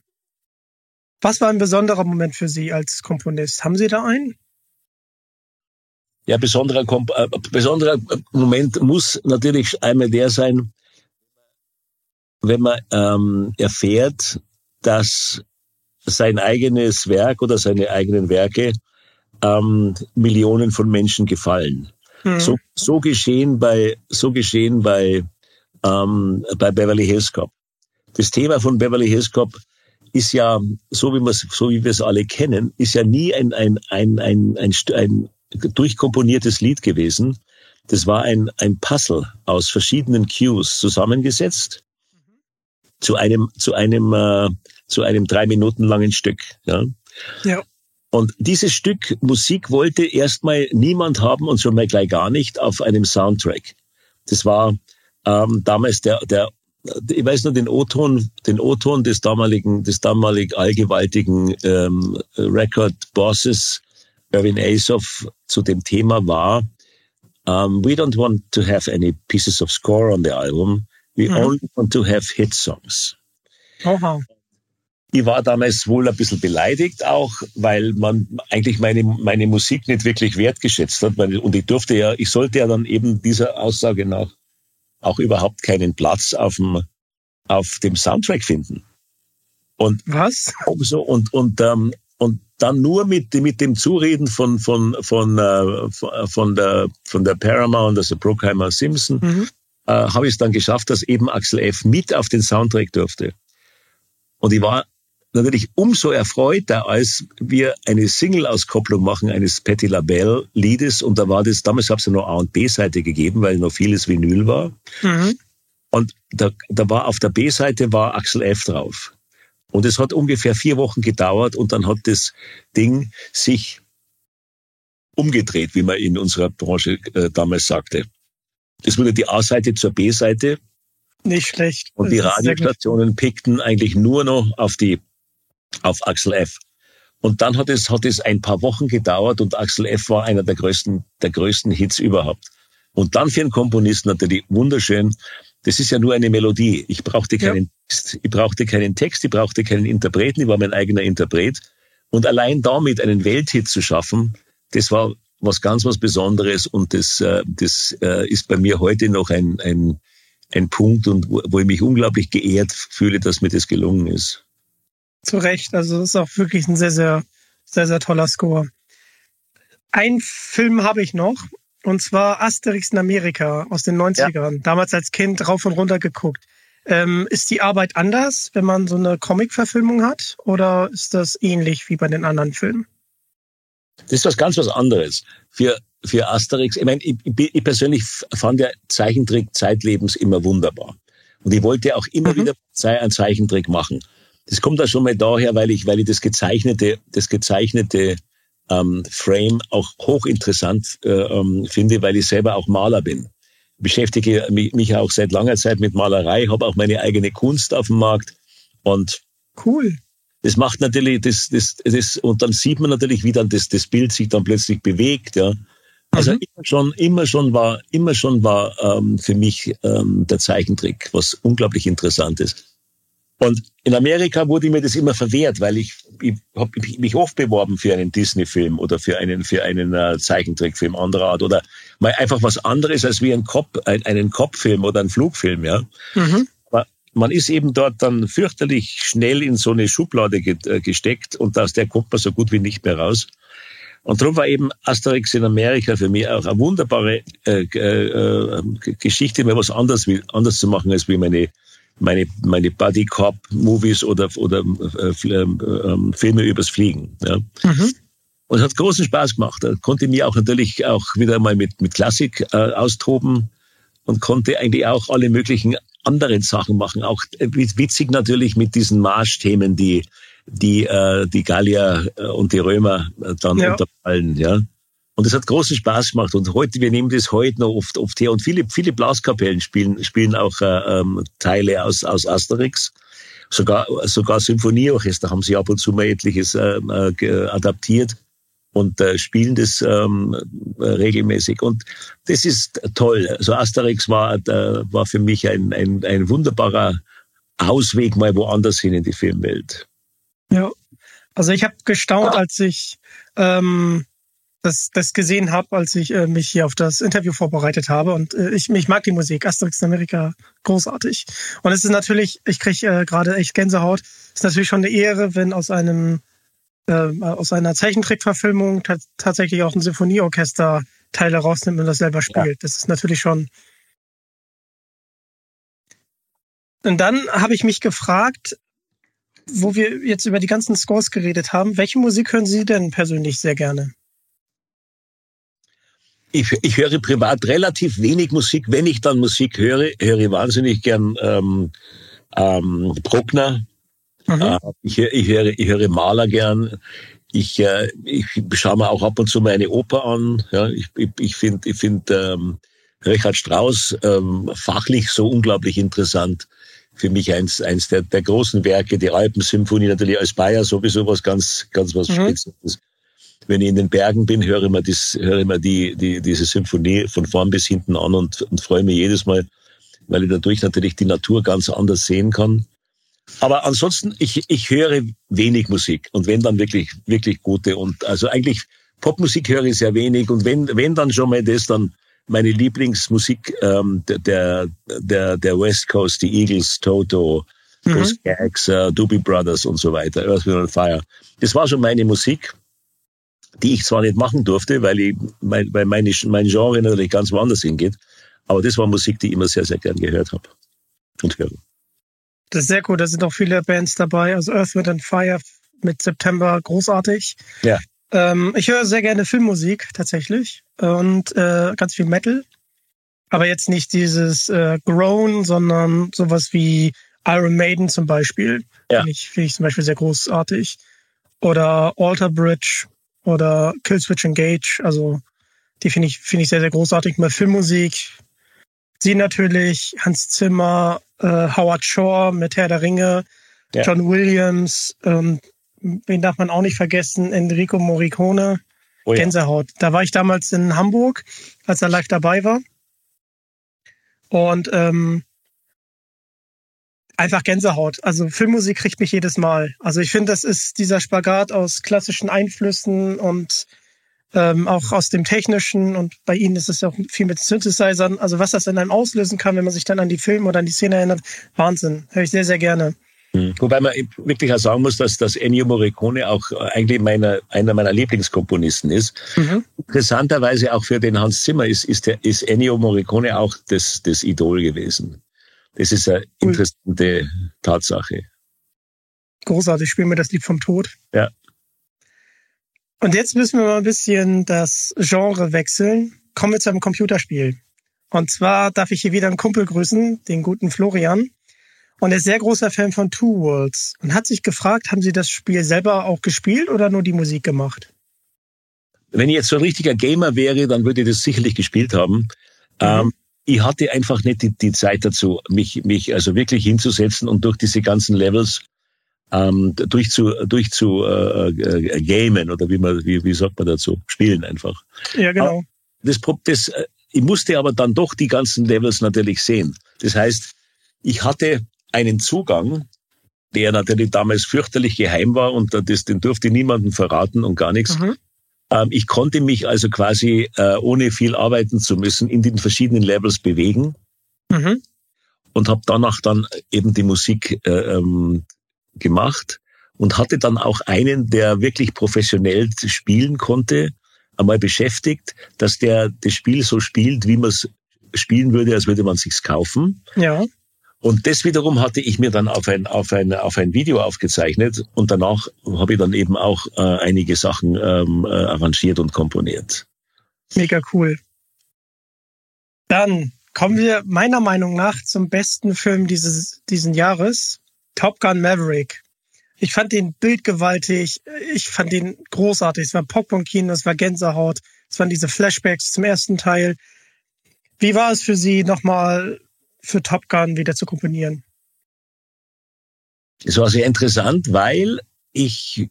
Was war ein besonderer Moment für Sie als Komponist? Haben Sie da einen? Ja, besonderer, äh, besonderer Moment muss natürlich einmal der sein, wenn man ähm, erfährt, dass sein eigenes Werk oder seine eigenen Werke ähm, Millionen von Menschen gefallen. Mhm. So, so geschehen bei so geschehen bei ähm, bei Beverly Hills Cop. Das Thema von Beverly Hills Cop ist ja, so wie, so wie wir es alle kennen, ist ja nie ein, ein, ein, ein, ein, ein durchkomponiertes Lied gewesen. Das war ein, ein Puzzle aus verschiedenen Cues zusammengesetzt mhm. zu einem, zu einem, äh, zu einem drei Minuten langen Stück. Ja. ja. Und dieses Stück Musik wollte erstmal niemand haben und schon mal gleich gar nicht auf einem Soundtrack. Das war ähm, damals der, der ich weiß nur den O-Ton, den O-Ton des damaligen, des damalig allgewaltigen ähm, Record Bosses Irvin Azoff zu dem Thema war, um, we don't want to have any pieces of score on the album. We mhm. only want to have hit songs. Oha. Ich war damals wohl ein bisschen beleidigt auch, weil man eigentlich meine, meine Musik nicht wirklich wertgeschätzt hat. Und ich durfte ja, ich sollte ja dann eben dieser Aussage nach auch überhaupt keinen Platz auf dem, auf dem Soundtrack finden. Und was? So, und, und, ähm, und dann nur mit, mit dem Zureden von, von, von, äh, von, der, von der Paramount, also Brookheimer Simpson, mhm. äh, habe ich es dann geschafft, dass eben Axel F. mit auf den Soundtrack durfte. Und ich war natürlich umso erfreuter, als wir eine Single-Auskopplung machen eines Patti LaBelle Liedes. Und da war das, damals gab es ja nur A- und B-Seite gegeben, weil noch vieles Vinyl war. Mhm. Und da, da war auf der B-Seite war Axel F drauf. Und es hat ungefähr vier Wochen gedauert und dann hat das Ding sich umgedreht, wie man in unserer Branche äh, damals sagte. Es wurde die A-Seite zur B-Seite. Nicht schlecht. Und die Radiostationen pickten eigentlich nur noch auf die auf Axel F. Und dann hat es, hat es ein paar Wochen gedauert und Axel F. war einer der größten, der größten Hits überhaupt. Und dann für einen Komponisten natürlich wunderschön. Das ist ja nur eine Melodie. Ich brauchte keinen ja. Text. Ich brauchte keinen Text. Ich brauchte keinen Interpreten. Ich war mein eigener Interpret. Und allein damit einen Welthit zu schaffen, das war was ganz was Besonderes und das, äh, das äh, ist bei mir heute noch ein, ein, ein Punkt und wo, wo ich mich unglaublich geehrt fühle, dass mir das gelungen ist. Zu Recht, also das ist auch wirklich ein sehr, sehr, sehr, sehr toller Score. Ein Film habe ich noch, und zwar Asterix in Amerika aus den 90ern. Ja. Damals als Kind rauf und runter geguckt. Ähm, ist die Arbeit anders, wenn man so eine Comic-Verfilmung hat? Oder ist das ähnlich wie bei den anderen Filmen? Das ist was ganz was anderes. Für, für Asterix, ich meine, ich, ich persönlich fand der Zeichentrick zeitlebens immer wunderbar. Und ich wollte auch immer mhm. wieder einen Zeichentrick machen. Das kommt da schon mal daher, weil ich, weil ich das gezeichnete, das gezeichnete ähm, Frame auch hochinteressant äh, ähm, finde, weil ich selber auch Maler bin. Beschäftige mich, mich auch seit langer Zeit mit Malerei, habe auch meine eigene Kunst auf dem Markt und cool. Das macht natürlich, das, das, das, und dann sieht man natürlich, wie dann das, das Bild sich dann plötzlich bewegt, ja. Also mhm. immer schon, immer schon war, immer schon war ähm, für mich ähm, der Zeichentrick was unglaublich interessant ist. Und in Amerika wurde mir das immer verwehrt, weil ich, ich habe mich oft beworben für einen Disney-Film oder für einen für einen äh, Zeichentrickfilm anderer Art oder mal einfach was anderes als wie ein Kopf, ein, einen Kopffilm oder ein Flugfilm, ja. Mhm. Aber man ist eben dort dann fürchterlich schnell in so eine Schublade ge äh, gesteckt und aus der kommt man so gut wie nicht mehr raus. Und darum war eben Asterix in Amerika für mich auch eine wunderbare äh, äh, äh Geschichte, mal was anderes, anders zu machen als wie meine meine, meine Buddy Cop Movies oder, oder äh, äh, Filme übers Fliegen. Ja. Mhm. Und es hat großen Spaß gemacht. Da konnte mich auch natürlich auch wieder mal mit, mit Klassik äh, austoben und konnte eigentlich auch alle möglichen anderen Sachen machen. Auch witzig natürlich mit diesen Marschthemen, die, die, äh, die Gallier äh, und die Römer äh, dann ja. unterfallen, ja. Und es hat großen Spaß gemacht. Und heute, wir nehmen das heute noch oft, oft her. Und viele, viele Blaskapellen spielen, spielen auch äh, ähm, Teile aus, aus Asterix. Sogar, sogar Symphonieorchester haben sie ab und zu mal etliches äh, äh, adaptiert und äh, spielen das ähm, regelmäßig. Und das ist toll. Also Asterix war, äh, war für mich ein, ein, ein wunderbarer Ausweg mal woanders hin in die Filmwelt. Ja, also ich habe gestaunt, als ich ähm, das, das gesehen habe, als ich äh, mich hier auf das Interview vorbereitet habe. Und äh, ich, ich mag die Musik. Asterix in Amerika, großartig. Und es ist natürlich, ich kriege äh, gerade echt Gänsehaut. Es ist natürlich schon eine Ehre, wenn aus einem äh, aus einer Zeichentrickverfilmung tatsächlich auch ein Sinfonieorchester Teile rausnimmt und das selber spielt. Ja. Das ist natürlich schon. Und dann habe ich mich gefragt, wo wir jetzt über die ganzen Scores geredet haben, welche Musik hören Sie denn persönlich sehr gerne? Ich, ich höre privat relativ wenig Musik. Wenn ich dann Musik höre, höre ich wahnsinnig gern ähm, ähm, Bruckner. Mhm. Äh, ich, ich, höre, ich höre Maler gern. Ich, äh, ich schaue mir auch ab und zu meine Oper an. Ja, ich ich, ich finde ich find, ähm, Richard Strauss ähm, fachlich so unglaublich interessant. Für mich eins, eins der, der großen Werke, die Alpensymphonie natürlich als Bayer sowieso was ganz, ganz was mhm. Spezielles wenn ich in den Bergen bin, höre ich mir, das, höre ich mir die, die, diese Symphonie von vorn bis hinten an und, und freue mich jedes Mal, weil ich dadurch natürlich die Natur ganz anders sehen kann. Aber ansonsten, ich, ich höre wenig Musik und wenn dann wirklich, wirklich gute und also eigentlich Popmusik höre ich sehr wenig und wenn, wenn dann schon mal das, dann meine Lieblingsmusik ähm, der, der, der West Coast, die Eagles, Toto, mhm. Ghost Gags, uh, Doobie Brothers und so weiter, Earth, Wind and Fire. Das war schon meine Musik die ich zwar nicht machen durfte, weil, ich, weil meine, mein Genre natürlich ganz woanders hingeht, aber das war Musik, die ich immer sehr, sehr gern gehört habe und höre. Das ist sehr cool, da sind auch viele Bands dabei, also Earth, Wind and Fire mit September, großartig. Ja. Ähm, ich höre sehr gerne Filmmusik tatsächlich und äh, ganz viel Metal, aber jetzt nicht dieses äh, Groan, sondern sowas wie Iron Maiden zum Beispiel. Ja. Finde ich, find ich zum Beispiel sehr großartig. Oder Alter Bridge oder Killswitch Engage. Also die finde ich, finde ich sehr, sehr großartig. Mal Filmmusik. Sie natürlich, Hans Zimmer, äh, Howard Shore mit Herr der Ringe, ja. John Williams, ähm, wen darf man auch nicht vergessen, Enrico Morricone, oh ja. Gänsehaut. Da war ich damals in Hamburg, als er live dabei war. Und ähm, einfach Gänsehaut. Also Filmmusik kriegt mich jedes Mal. Also ich finde, das ist dieser Spagat aus klassischen Einflüssen und ähm, auch aus dem Technischen und bei Ihnen ist es ja auch viel mit Synthesizern. Also was das in einem auslösen kann, wenn man sich dann an die Filme oder an die Szene erinnert, Wahnsinn. Höre ich sehr, sehr gerne. Hm. Wobei man wirklich auch sagen muss, dass das Ennio Morricone auch eigentlich meiner, einer meiner Lieblingskomponisten ist. Mhm. Interessanterweise auch für den Hans Zimmer ist, ist, der, ist Ennio Morricone auch das, das Idol gewesen. Das ist eine interessante Tatsache. Großartig, spielen wir das Lied vom Tod. Ja. Und jetzt müssen wir mal ein bisschen das Genre wechseln. Kommen wir zu einem Computerspiel. Und zwar darf ich hier wieder einen Kumpel grüßen, den guten Florian. Und er ist sehr großer Fan von Two Worlds und hat sich gefragt, haben Sie das Spiel selber auch gespielt oder nur die Musik gemacht? Wenn ich jetzt so ein richtiger Gamer wäre, dann würde ich das sicherlich gespielt haben. Mhm. Ähm, ich hatte einfach nicht die, die Zeit dazu, mich, mich also wirklich hinzusetzen und durch diese ganzen Levels ähm, durch zu, durch zu äh, äh, gamen oder wie man, wie, wie sagt man dazu, spielen einfach. Ja, genau. Das, das, äh, ich musste aber dann doch die ganzen Levels natürlich sehen. Das heißt, ich hatte einen Zugang, der natürlich damals fürchterlich geheim war und das, den durfte niemandem verraten und gar nichts. Mhm. Ähm, ich konnte mich also quasi, äh, ohne viel arbeiten zu müssen, in den verschiedenen Levels bewegen. Mhm. Und habe danach dann eben die Musik äh, ähm, gemacht und hatte dann auch einen, der wirklich professionell spielen konnte, einmal beschäftigt, dass der das Spiel so spielt, wie man es spielen würde, als würde man sich's kaufen. Ja. Und das wiederum hatte ich mir dann auf ein, auf ein, auf ein Video aufgezeichnet und danach habe ich dann eben auch äh, einige Sachen ähm, äh, arrangiert und komponiert. Mega cool. Dann kommen wir meiner Meinung nach zum besten Film dieses diesen Jahres. Top Gun Maverick. Ich fand den bildgewaltig, ich fand den großartig. Es war Popcorn-Kino, es war Gänsehaut, es waren diese Flashbacks zum ersten Teil. Wie war es für Sie, nochmal für Top Gun wieder zu komponieren? Es war sehr interessant, weil ich,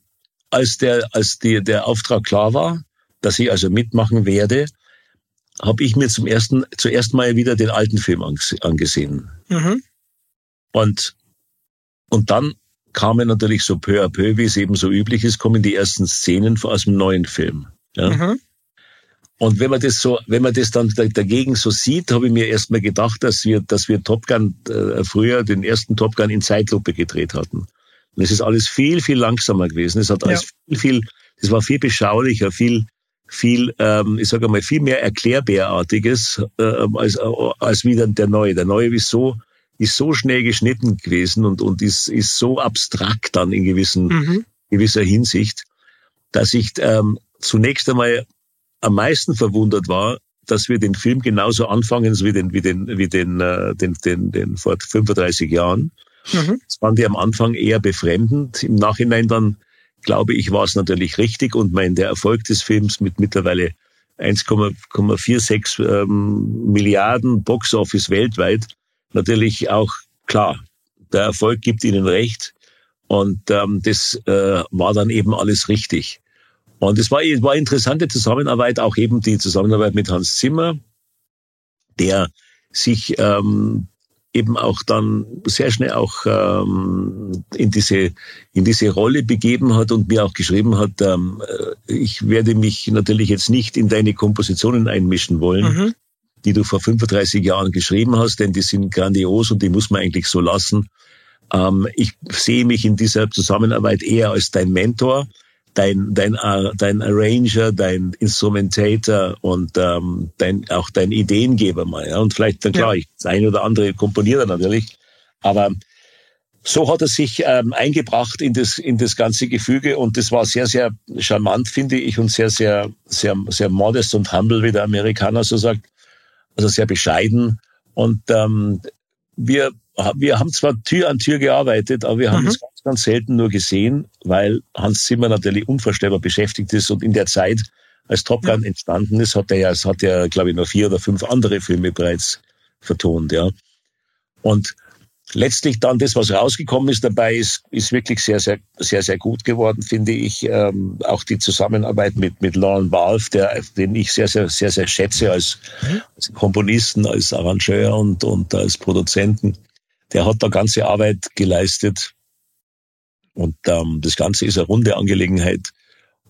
als der, als die, der Auftrag klar war, dass ich also mitmachen werde, habe ich mir zum ersten, zuerst mal wieder den alten Film angesehen. Mhm. Und und dann kamen natürlich so peu à peu, wie es eben so üblich ist, kommen die ersten Szenen aus dem neuen Film. Ja? Mhm. Und wenn man das so, wenn man das dann dagegen so sieht, habe ich mir erstmal gedacht, dass wir, dass wir Top Gun äh, früher den ersten Top Gun in Zeitlupe gedreht hatten. Und es ist alles viel, viel langsamer gewesen. Es hat alles ja. viel, viel, es war viel beschaulicher, viel, viel, ähm, ich sage mal, viel mehr Erklärbärartiges äh, als, äh, als wie dann der neue. Der neue ist so ist so schnell geschnitten gewesen und, und ist, ist so abstrakt dann in gewissen, mhm. gewisser Hinsicht, dass ich ähm, zunächst einmal am meisten verwundert war, dass wir den Film genauso anfangen wie den, wie den, wie den, äh, den, den, den vor 35 Jahren. Mhm. Das fand ich am Anfang eher befremdend. Im Nachhinein dann, glaube ich, war es natürlich richtig und mein, der Erfolg des Films mit mittlerweile 1,46 ähm, Milliarden Box Office weltweit natürlich auch klar. Der Erfolg gibt ihnen recht und ähm, das äh, war dann eben alles richtig. Und es war, war interessante Zusammenarbeit, auch eben die Zusammenarbeit mit Hans Zimmer, der sich ähm, eben auch dann sehr schnell auch ähm, in diese in diese Rolle begeben hat und mir auch geschrieben hat, ähm, äh, ich werde mich natürlich jetzt nicht in deine Kompositionen einmischen wollen. Mhm die du vor 35 Jahren geschrieben hast, denn die sind grandios und die muss man eigentlich so lassen. Ähm, ich sehe mich in dieser Zusammenarbeit eher als dein Mentor, dein, dein, uh, dein Arranger, dein Instrumentator und ähm, dein, auch dein Ideengeber mal. Ja? Und vielleicht, dann klar, ja. ich, das eine oder andere komponiere natürlich, aber so hat er sich ähm, eingebracht in das, in das ganze Gefüge und das war sehr, sehr charmant, finde ich, und sehr, sehr, sehr, sehr modest und humble, wie der Amerikaner so sagt also sehr bescheiden. Und ähm, wir, wir haben zwar Tür an Tür gearbeitet, aber wir haben mhm. es ganz, selten nur gesehen, weil Hans Zimmer natürlich unvorstellbar beschäftigt ist und in der Zeit, als Top Gun ja. entstanden ist, hat er ja, hat er, glaube ich, noch vier oder fünf andere Filme bereits vertont, ja. Und letztlich dann das, was rausgekommen ist dabei, ist, ist wirklich sehr, sehr, sehr, sehr gut geworden, finde ich. Ähm, auch die Zusammenarbeit mit, mit Lauren Valve, der, den ich sehr, sehr, sehr, sehr schätze als, als Komponisten, als Arrangeur und, und als Produzenten. Der hat da ganze Arbeit geleistet. Und ähm, das Ganze ist eine runde Angelegenheit.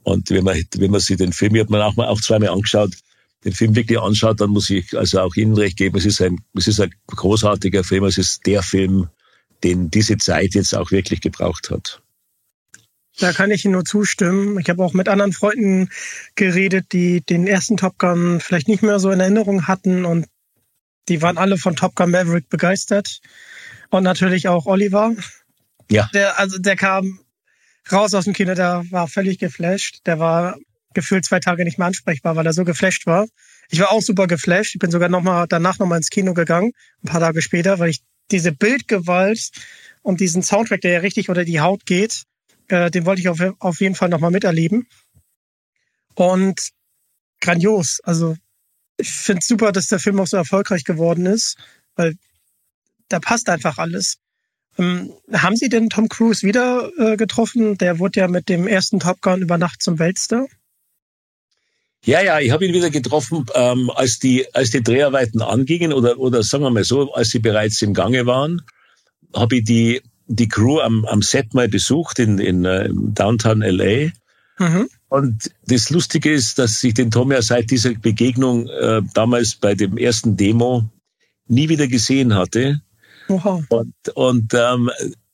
Und wenn man, wenn man sich den Film, ich habe mir auch mal auch zweimal angeschaut, den Film wirklich anschaut, dann muss ich also auch Ihnen recht geben, es ist ein, es ist ein großartiger Film, es ist der Film, den diese Zeit jetzt auch wirklich gebraucht hat. Da kann ich Ihnen nur zustimmen. Ich habe auch mit anderen Freunden geredet, die den ersten Top Gun vielleicht nicht mehr so in Erinnerung hatten und die waren alle von Top Gun Maverick begeistert. Und natürlich auch Oliver. Ja. Der, also der kam raus aus dem Kino, der war völlig geflasht. Der war gefühlt zwei Tage nicht mehr ansprechbar, weil er so geflasht war. Ich war auch super geflasht. Ich bin sogar noch mal, danach nochmal ins Kino gegangen, ein paar Tage später, weil ich diese Bildgewalt und diesen Soundtrack, der ja richtig unter die Haut geht, äh, den wollte ich auf, auf jeden Fall nochmal miterleben. Und grandios. Also ich finde super, dass der Film auch so erfolgreich geworden ist, weil da passt einfach alles. Ähm, haben Sie denn Tom Cruise wieder äh, getroffen? Der wurde ja mit dem ersten Top Gun über Nacht zum Weltstar. Ja, ja, ich habe ihn wieder getroffen, ähm, als die als die Dreharbeiten angingen oder oder sagen wir mal so, als sie bereits im Gange waren, habe ich die die Crew am, am Set mal besucht in, in uh, Downtown LA. Mhm. Und das Lustige ist, dass ich den Tom ja seit dieser Begegnung äh, damals bei dem ersten Demo nie wieder gesehen hatte. Oha. Und, und ähm,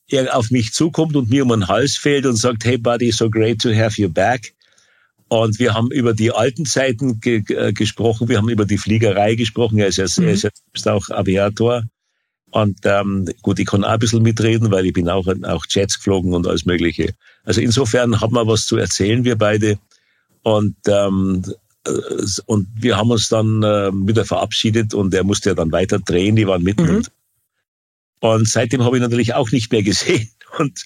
er auf mich zukommt und mir um den Hals fällt und sagt, hey buddy, so great to have you back. Und wir haben über die alten Zeiten ge äh, gesprochen, wir haben über die Fliegerei gesprochen. Er ist ja, mhm. er ist ja selbst auch Aviator. Und ähm, gut, ich kann auch ein bisschen mitreden, weil ich bin auch, auch Jets geflogen und alles Mögliche. Also insofern haben wir was zu erzählen, wir beide. Und, ähm, äh, und wir haben uns dann äh, wieder verabschiedet und er musste ja dann weiter drehen, die waren mitten. Mhm. Und seitdem habe ich natürlich auch nicht mehr gesehen. Und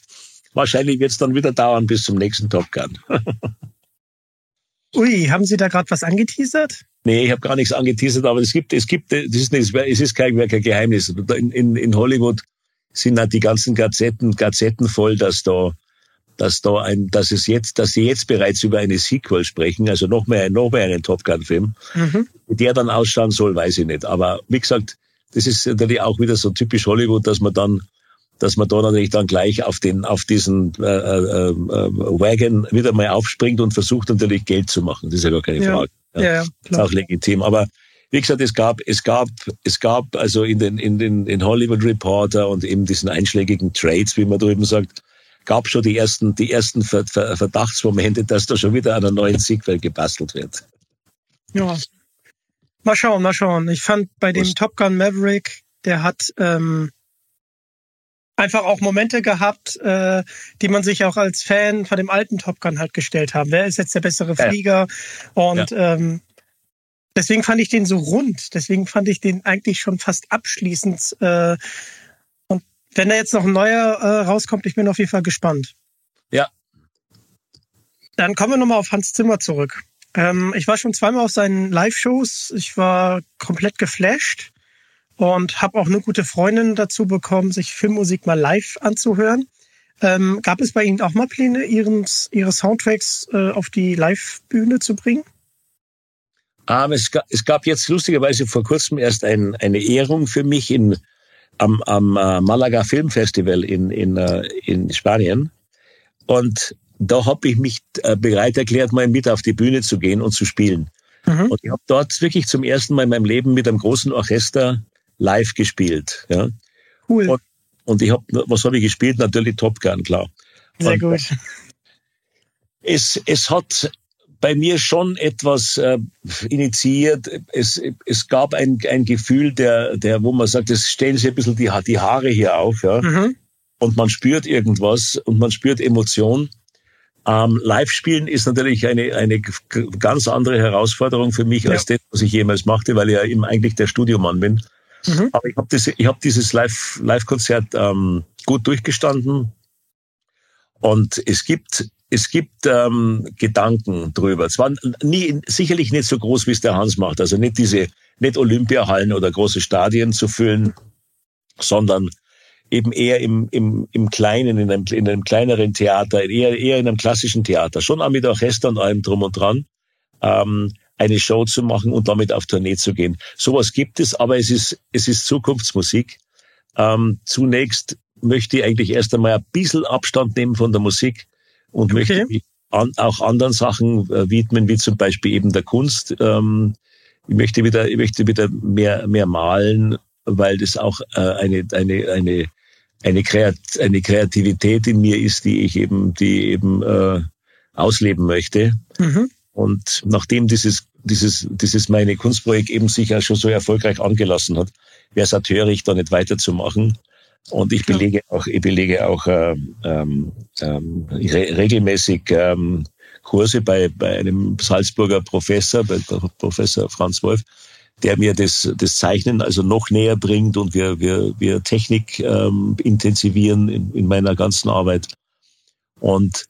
wahrscheinlich wird es dann wieder dauern bis zum nächsten Top Gun. Ui, haben Sie da gerade was angeteasert? Nee, ich habe gar nichts angeteasert, aber es gibt, es gibt, das ist nicht, es ist kein, kein Geheimnis. In, in, in Hollywood sind halt die ganzen Gazetten, Gazetten voll, dass da, dass da ein, dass es jetzt, dass sie jetzt bereits über eine Sequel sprechen, also noch mehr, noch mehr einen Top Gun Film. Mhm. Wie der dann ausschauen soll, weiß ich nicht. Aber wie gesagt, das ist natürlich auch wieder so typisch Hollywood, dass man dann dass man da natürlich dann gleich auf den auf diesen äh, äh, äh, Wagon wieder mal aufspringt und versucht natürlich Geld zu machen. Das ist ja gar keine Frage. Ja, ja, ja ist auch legitim. Aber wie gesagt, es gab, es gab, es gab also in den, in den, in Hollywood Reporter und eben diesen einschlägigen Trades, wie man drüben sagt, gab schon die ersten, die ersten Verdachtsmomente, dass da schon wieder an einer neuen Sequel gebastelt wird. Ja. Mal schauen, mal schauen. Ich fand bei dem Was? Top Gun Maverick, der hat ähm, einfach auch Momente gehabt, äh, die man sich auch als Fan von dem alten Top Gun halt gestellt haben. Wer ist jetzt der bessere Flieger? Und ja. ähm, deswegen fand ich den so rund. Deswegen fand ich den eigentlich schon fast abschließend. Äh, und wenn da jetzt noch ein neuer äh, rauskommt, ich bin auf jeden Fall gespannt. Ja. Dann kommen wir nochmal auf Hans Zimmer zurück. Ähm, ich war schon zweimal auf seinen Live-Shows. Ich war komplett geflasht und habe auch eine gute Freundin dazu bekommen, sich Filmmusik mal live anzuhören. Ähm, gab es bei Ihnen auch mal Pläne, Ihren, Ihre Soundtracks äh, auf die Live-Bühne zu bringen? Ähm, es, gab, es gab jetzt lustigerweise vor kurzem erst ein, eine Ehrung für mich in, am, am uh, Malaga Filmfestival in, in, uh, in Spanien. Und da habe ich mich uh, bereit erklärt, mal mit auf die Bühne zu gehen und zu spielen. Mhm. Und ich habe dort wirklich zum ersten Mal in meinem Leben mit einem großen Orchester live gespielt. Ja. Cool. Und, und ich habe, was habe ich gespielt? Natürlich Top Gun, klar. Sehr und, gut. Es, es hat bei mir schon etwas äh, initiiert. Es, es gab ein, ein Gefühl, der, der, wo man sagt, es stellen sich ein bisschen die, die Haare hier auf, ja. Mhm. Und man spürt irgendwas und man spürt Emotion. Ähm, Live-Spielen ist natürlich eine, eine ganz andere Herausforderung für mich ja. als das, was ich jemals machte, weil ich ja eben eigentlich der Studiomann bin. Mhm. Aber ich habe hab dieses Live-Konzert Live ähm, gut durchgestanden. Und es gibt, es gibt ähm, Gedanken drüber. Es war nie, sicherlich nicht so groß, wie es der Hans macht. Also nicht diese, nicht Olympiahallen oder große Stadien zu füllen, sondern eben eher im, im, im Kleinen, in einem, in einem kleineren Theater, eher, eher in einem klassischen Theater. Schon auch mit Orchester und allem drum und dran. Ähm, eine Show zu machen und damit auf Tournee zu gehen. Sowas gibt es, aber es ist, es ist Zukunftsmusik. Ähm, zunächst möchte ich eigentlich erst einmal ein bisschen Abstand nehmen von der Musik und okay. möchte, mich, an, auch anderen Sachen äh, widmen, wie zum Beispiel eben der Kunst. Ähm, ich möchte wieder, ich möchte wieder mehr, mehr malen, weil das auch äh, eine, eine, eine, eine, Kreat eine Kreativität in mir ist, die ich eben, die eben äh, ausleben möchte. Mhm. Und nachdem dieses, dieses, dieses meine Kunstprojekt eben sich ja schon so erfolgreich angelassen hat, wäre es natürlich da nicht weiterzumachen. Und ich belege auch, ich belege auch äh, ähm, ähm, re regelmäßig ähm, Kurse bei, bei einem Salzburger Professor, bei Professor Franz Wolf, der mir das, das Zeichnen also noch näher bringt und wir, wir, wir Technik ähm, intensivieren in, in meiner ganzen Arbeit. Und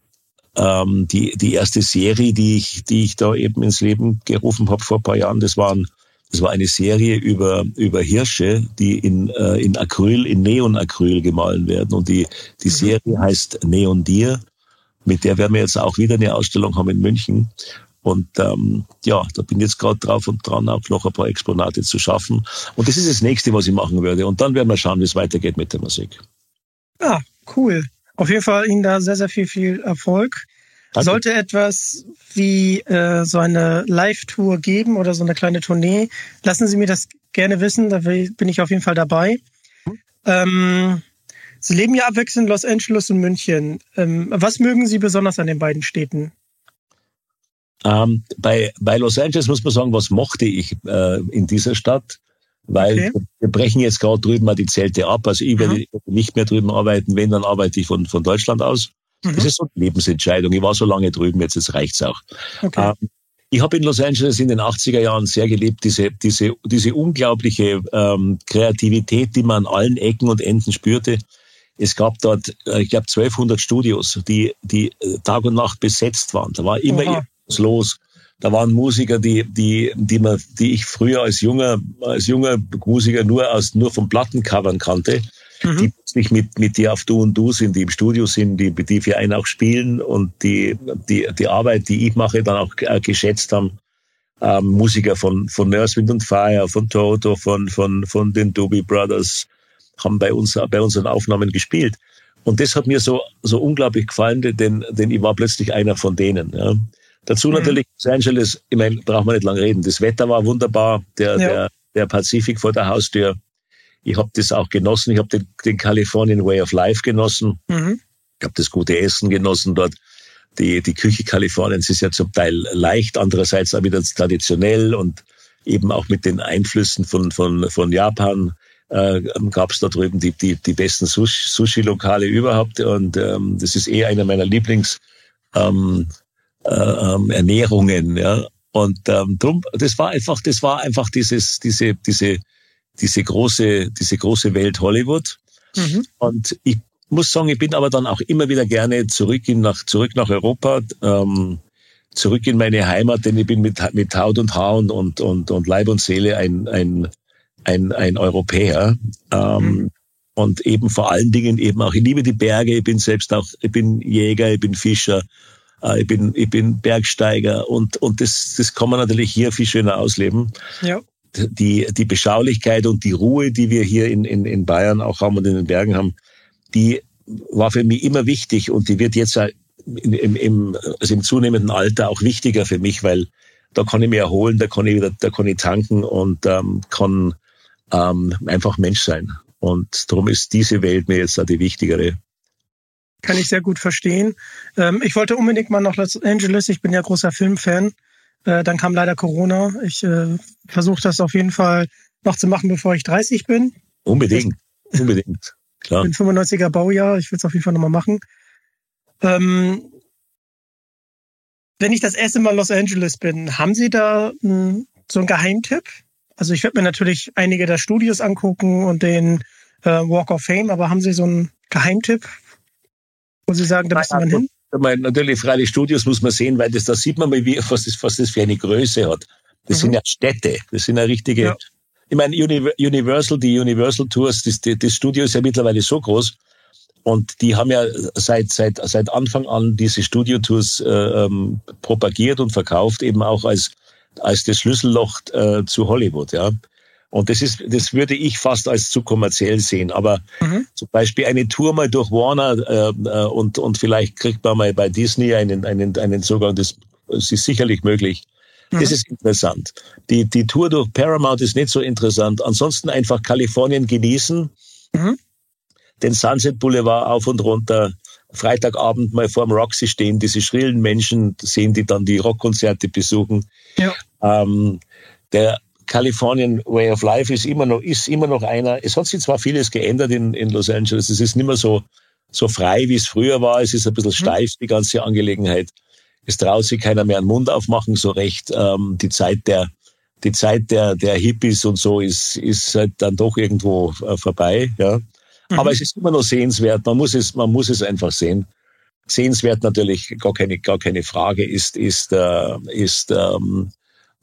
ähm, die, die erste Serie, die ich, die ich da eben ins Leben gerufen habe vor ein paar Jahren, das waren das war eine Serie über, über Hirsche, die in, äh, in Acryl, in Neonacryl gemahlen werden. Und die, die mhm. Serie heißt Neon Deer. Mit der werden wir jetzt auch wieder eine Ausstellung haben in München. Und ähm, ja, da bin ich jetzt gerade drauf und dran, auch noch ein paar Exponate zu schaffen. Und das ist das nächste, was ich machen würde. Und dann werden wir schauen, wie es weitergeht mit der Musik. Ja, cool. Auf jeden Fall Ihnen da sehr, sehr viel, viel Erfolg. Danke. Sollte etwas wie äh, so eine Live-Tour geben oder so eine kleine Tournee, lassen Sie mir das gerne wissen, da bin ich auf jeden Fall dabei. Ähm, Sie leben ja abwechselnd in Los Angeles und München. Ähm, was mögen Sie besonders an den beiden Städten? Ähm, bei, bei Los Angeles muss man sagen, was mochte ich äh, in dieser Stadt? Weil okay. wir brechen jetzt gerade drüben mal die Zelte ab. Also ich werde mhm. nicht mehr drüben arbeiten. Wenn, dann arbeite ich von, von Deutschland aus. Mhm. Das ist so eine Lebensentscheidung. Ich war so lange drüben, jetzt, jetzt reicht's auch. Okay. Ähm, ich habe in Los Angeles in den 80er Jahren sehr gelebt, diese, diese, diese unglaubliche ähm, Kreativität, die man an allen Ecken und Enden spürte. Es gab dort, äh, ich glaube, 1200 Studios, die, die äh, Tag und Nacht besetzt waren. Da war immer los. Da waren Musiker, die, die, die, man, die ich früher als junger, als junger Musiker nur aus, nur von Plattencovern kannte mhm. die plötzlich mit, mit dir auf Du und Du sind, die im Studio sind, die, die für einen auch spielen und die, die, die Arbeit, die ich mache, dann auch äh, geschätzt haben. Ähm, Musiker von, von Nurse Wind und Fire, von Toto, von, von, von den Doobie Brothers haben bei uns, bei unseren Aufnahmen gespielt. Und das hat mir so, so unglaublich gefallen, denn, denn ich war plötzlich einer von denen. Ja. Dazu mhm. natürlich Los Angeles, ich meine, braucht man nicht lang reden. Das Wetter war wunderbar, der, ja. der, der Pazifik vor der Haustür. Ich habe das auch genossen. Ich habe den, den Californian Way of Life genossen. Mhm. Ich habe das gute Essen genossen dort. Die, die Küche Kaliforniens ist ja zum Teil leicht, andererseits auch wieder traditionell und eben auch mit den Einflüssen von, von, von Japan äh, gab es da drüben die, die, die besten Sushi-Lokale überhaupt. Und ähm, das ist eh einer meiner Lieblings ähm, äh, ähm, Ernährungen. Ja. Und ähm, drum, das war einfach, das war einfach dieses, diese, diese diese große, diese große Welt Hollywood. Mhm. Und ich muss sagen, ich bin aber dann auch immer wieder gerne zurück in nach, zurück nach Europa, ähm, zurück in meine Heimat, denn ich bin mit, mit Haut und Haar und, und, und, und Leib und Seele ein, ein, ein, ein Europäer. Ähm, mhm. Und eben vor allen Dingen eben auch, ich liebe die Berge, ich bin selbst auch, ich bin Jäger, ich bin Fischer, ich bin, ich bin Bergsteiger und, und das, das kann man natürlich hier viel schöner ausleben. Ja die, die Beschaulichkeit und die Ruhe, die wir hier in, in, in Bayern auch haben und in den Bergen haben, die war für mich immer wichtig und die wird jetzt im, im, also im zunehmenden Alter auch wichtiger für mich, weil da kann ich mich erholen, da kann ich wieder, da kann ich tanken und ähm, kann ähm, einfach Mensch sein. Und darum ist diese Welt mir jetzt auch die wichtigere. Kann ich sehr gut verstehen. Ähm, ich wollte unbedingt mal nach Los Angeles. Ich bin ja großer Filmfan. Äh, dann kam leider Corona. Ich äh, versuche das auf jeden Fall noch zu machen, bevor ich 30 bin. Unbedingt, ich, unbedingt. Klar. Ich bin 95er Baujahr, ich will es auf jeden Fall nochmal machen. Ähm, wenn ich das erste Mal in Los Angeles bin, haben Sie da mh, hm, so einen Geheimtipp? Also ich werde mir natürlich einige der Studios angucken und den äh, Walk of Fame, aber haben Sie so einen Geheimtipp, wo Sie sagen, da müsste man hin? meine, natürlich freilich Studios muss man sehen, weil das, da sieht man mal, wie, was, das, was das für eine Größe hat. Das mhm. sind ja Städte, das sind ja richtige. Ja. Ich meine, Universal, die Universal Tours, das, das Studio ist ja mittlerweile so groß. Und die haben ja seit, seit, seit Anfang an diese Studio-Tours äh, ähm, propagiert und verkauft, eben auch als, als das Schlüsselloch äh, zu Hollywood. Ja. Und das ist, das würde ich fast als zu kommerziell sehen. Aber mhm. zum Beispiel eine Tour mal durch Warner äh, äh, und, und vielleicht kriegt man mal bei Disney einen, einen, einen Zugang, das, das ist sicherlich möglich. Das mhm. ist interessant. Die, die Tour durch Paramount ist nicht so interessant. Ansonsten einfach Kalifornien genießen, mhm. den Sunset Boulevard auf und runter, Freitagabend mal vorm Roxy stehen, diese schrillen Menschen sehen, die dann die Rockkonzerte besuchen. Ja. Ähm, der Californian Way of Life ist immer noch, ist immer noch einer. Es hat sich zwar vieles geändert in, in Los Angeles. Es ist nicht mehr so, so frei, wie es früher war. Es ist ein bisschen mhm. steif, die ganze Angelegenheit. Es traut sich keiner mehr den Mund aufmachen, so recht. Ähm, die Zeit der, die Zeit der, der Hippies und so ist, ist halt dann doch irgendwo äh, vorbei, ja. Mhm. Aber es ist immer noch sehenswert. Man muss es, man muss es einfach sehen. Sehenswert natürlich, gar keine, gar keine Frage, ist, ist, äh, ist, ähm,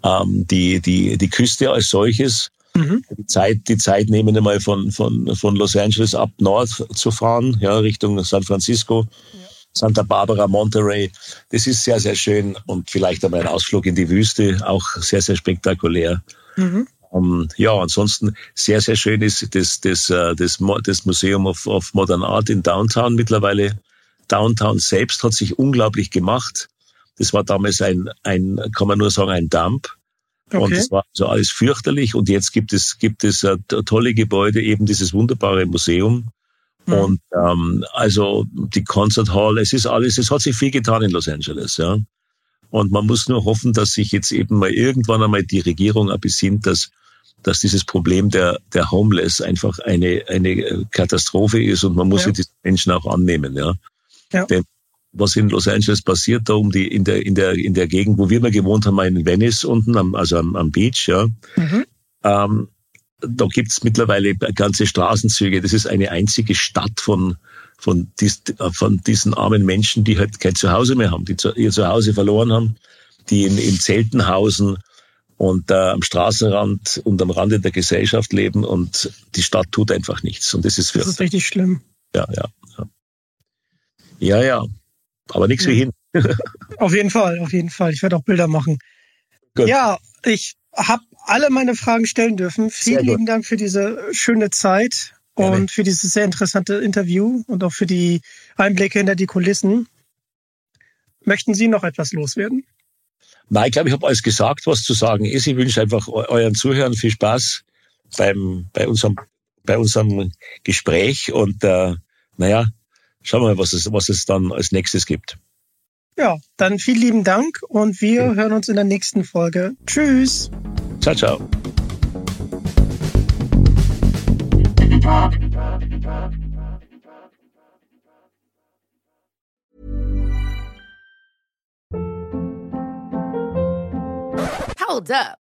ähm, die, die, die Küste als solches. Mhm. Die Zeit, die Zeit nehmen einmal von, von, von Los Angeles ab Nord zu fahren, ja, Richtung San Francisco. Ja. Santa Barbara, Monterey. Das ist sehr, sehr schön und vielleicht einmal ein Ausflug in die Wüste, auch sehr, sehr spektakulär. Mhm. Um, ähm, ja, ansonsten sehr, sehr schön ist das, das, äh, das, das Museum of, of Modern Art in Downtown mittlerweile. Downtown selbst hat sich unglaublich gemacht. Das war damals ein, ein kann man nur sagen, ein Dump. Okay. Und das war so alles fürchterlich. Und jetzt gibt es, gibt es uh, tolle Gebäude, eben dieses wunderbare Museum. Mhm. Und ähm, also die Concert Hall, es ist alles, es hat sich viel getan in Los Angeles, ja. Und man muss nur hoffen, dass sich jetzt eben mal irgendwann einmal die Regierung besinnt, dass, dass dieses Problem der, der Homeless einfach eine, eine Katastrophe ist und man muss ja. sich die Menschen auch annehmen, ja. ja. Denn was in Los Angeles passiert, da um die, in der, in der, in der Gegend, wo wir mal gewohnt haben, in Venice unten, am, also am, am Beach, ja. Mhm. Ähm, da gibt's mittlerweile ganze Straßenzüge. Das ist eine einzige Stadt von, von, dies, von diesen armen Menschen, die halt kein Zuhause mehr haben, die zu, ihr Zuhause verloren haben, die in, in Zelten hausen und äh, am Straßenrand und am Rande der Gesellschaft leben und die Stadt tut einfach nichts. Und das ist für Das ist richtig schlimm. Ja, ja. Ja, ja. ja. Aber nichts ja. wie hin. auf jeden Fall, auf jeden Fall. Ich werde auch Bilder machen. Gut. Ja, ich habe alle meine Fragen stellen dürfen. Vielen lieben Dank für diese schöne Zeit Gerne. und für dieses sehr interessante Interview und auch für die Einblicke hinter die Kulissen. Möchten Sie noch etwas loswerden? Nein, ich glaube, ich habe alles gesagt, was zu sagen ist. Ich wünsche einfach euren Zuhörern viel Spaß beim, bei, unserem, bei unserem Gespräch und äh, naja, schauen wir mal, was es, was es dann als nächstes gibt. Ja, dann vielen lieben Dank und wir hören uns in der nächsten Folge. Tschüss. Ciao, ciao. Hold up.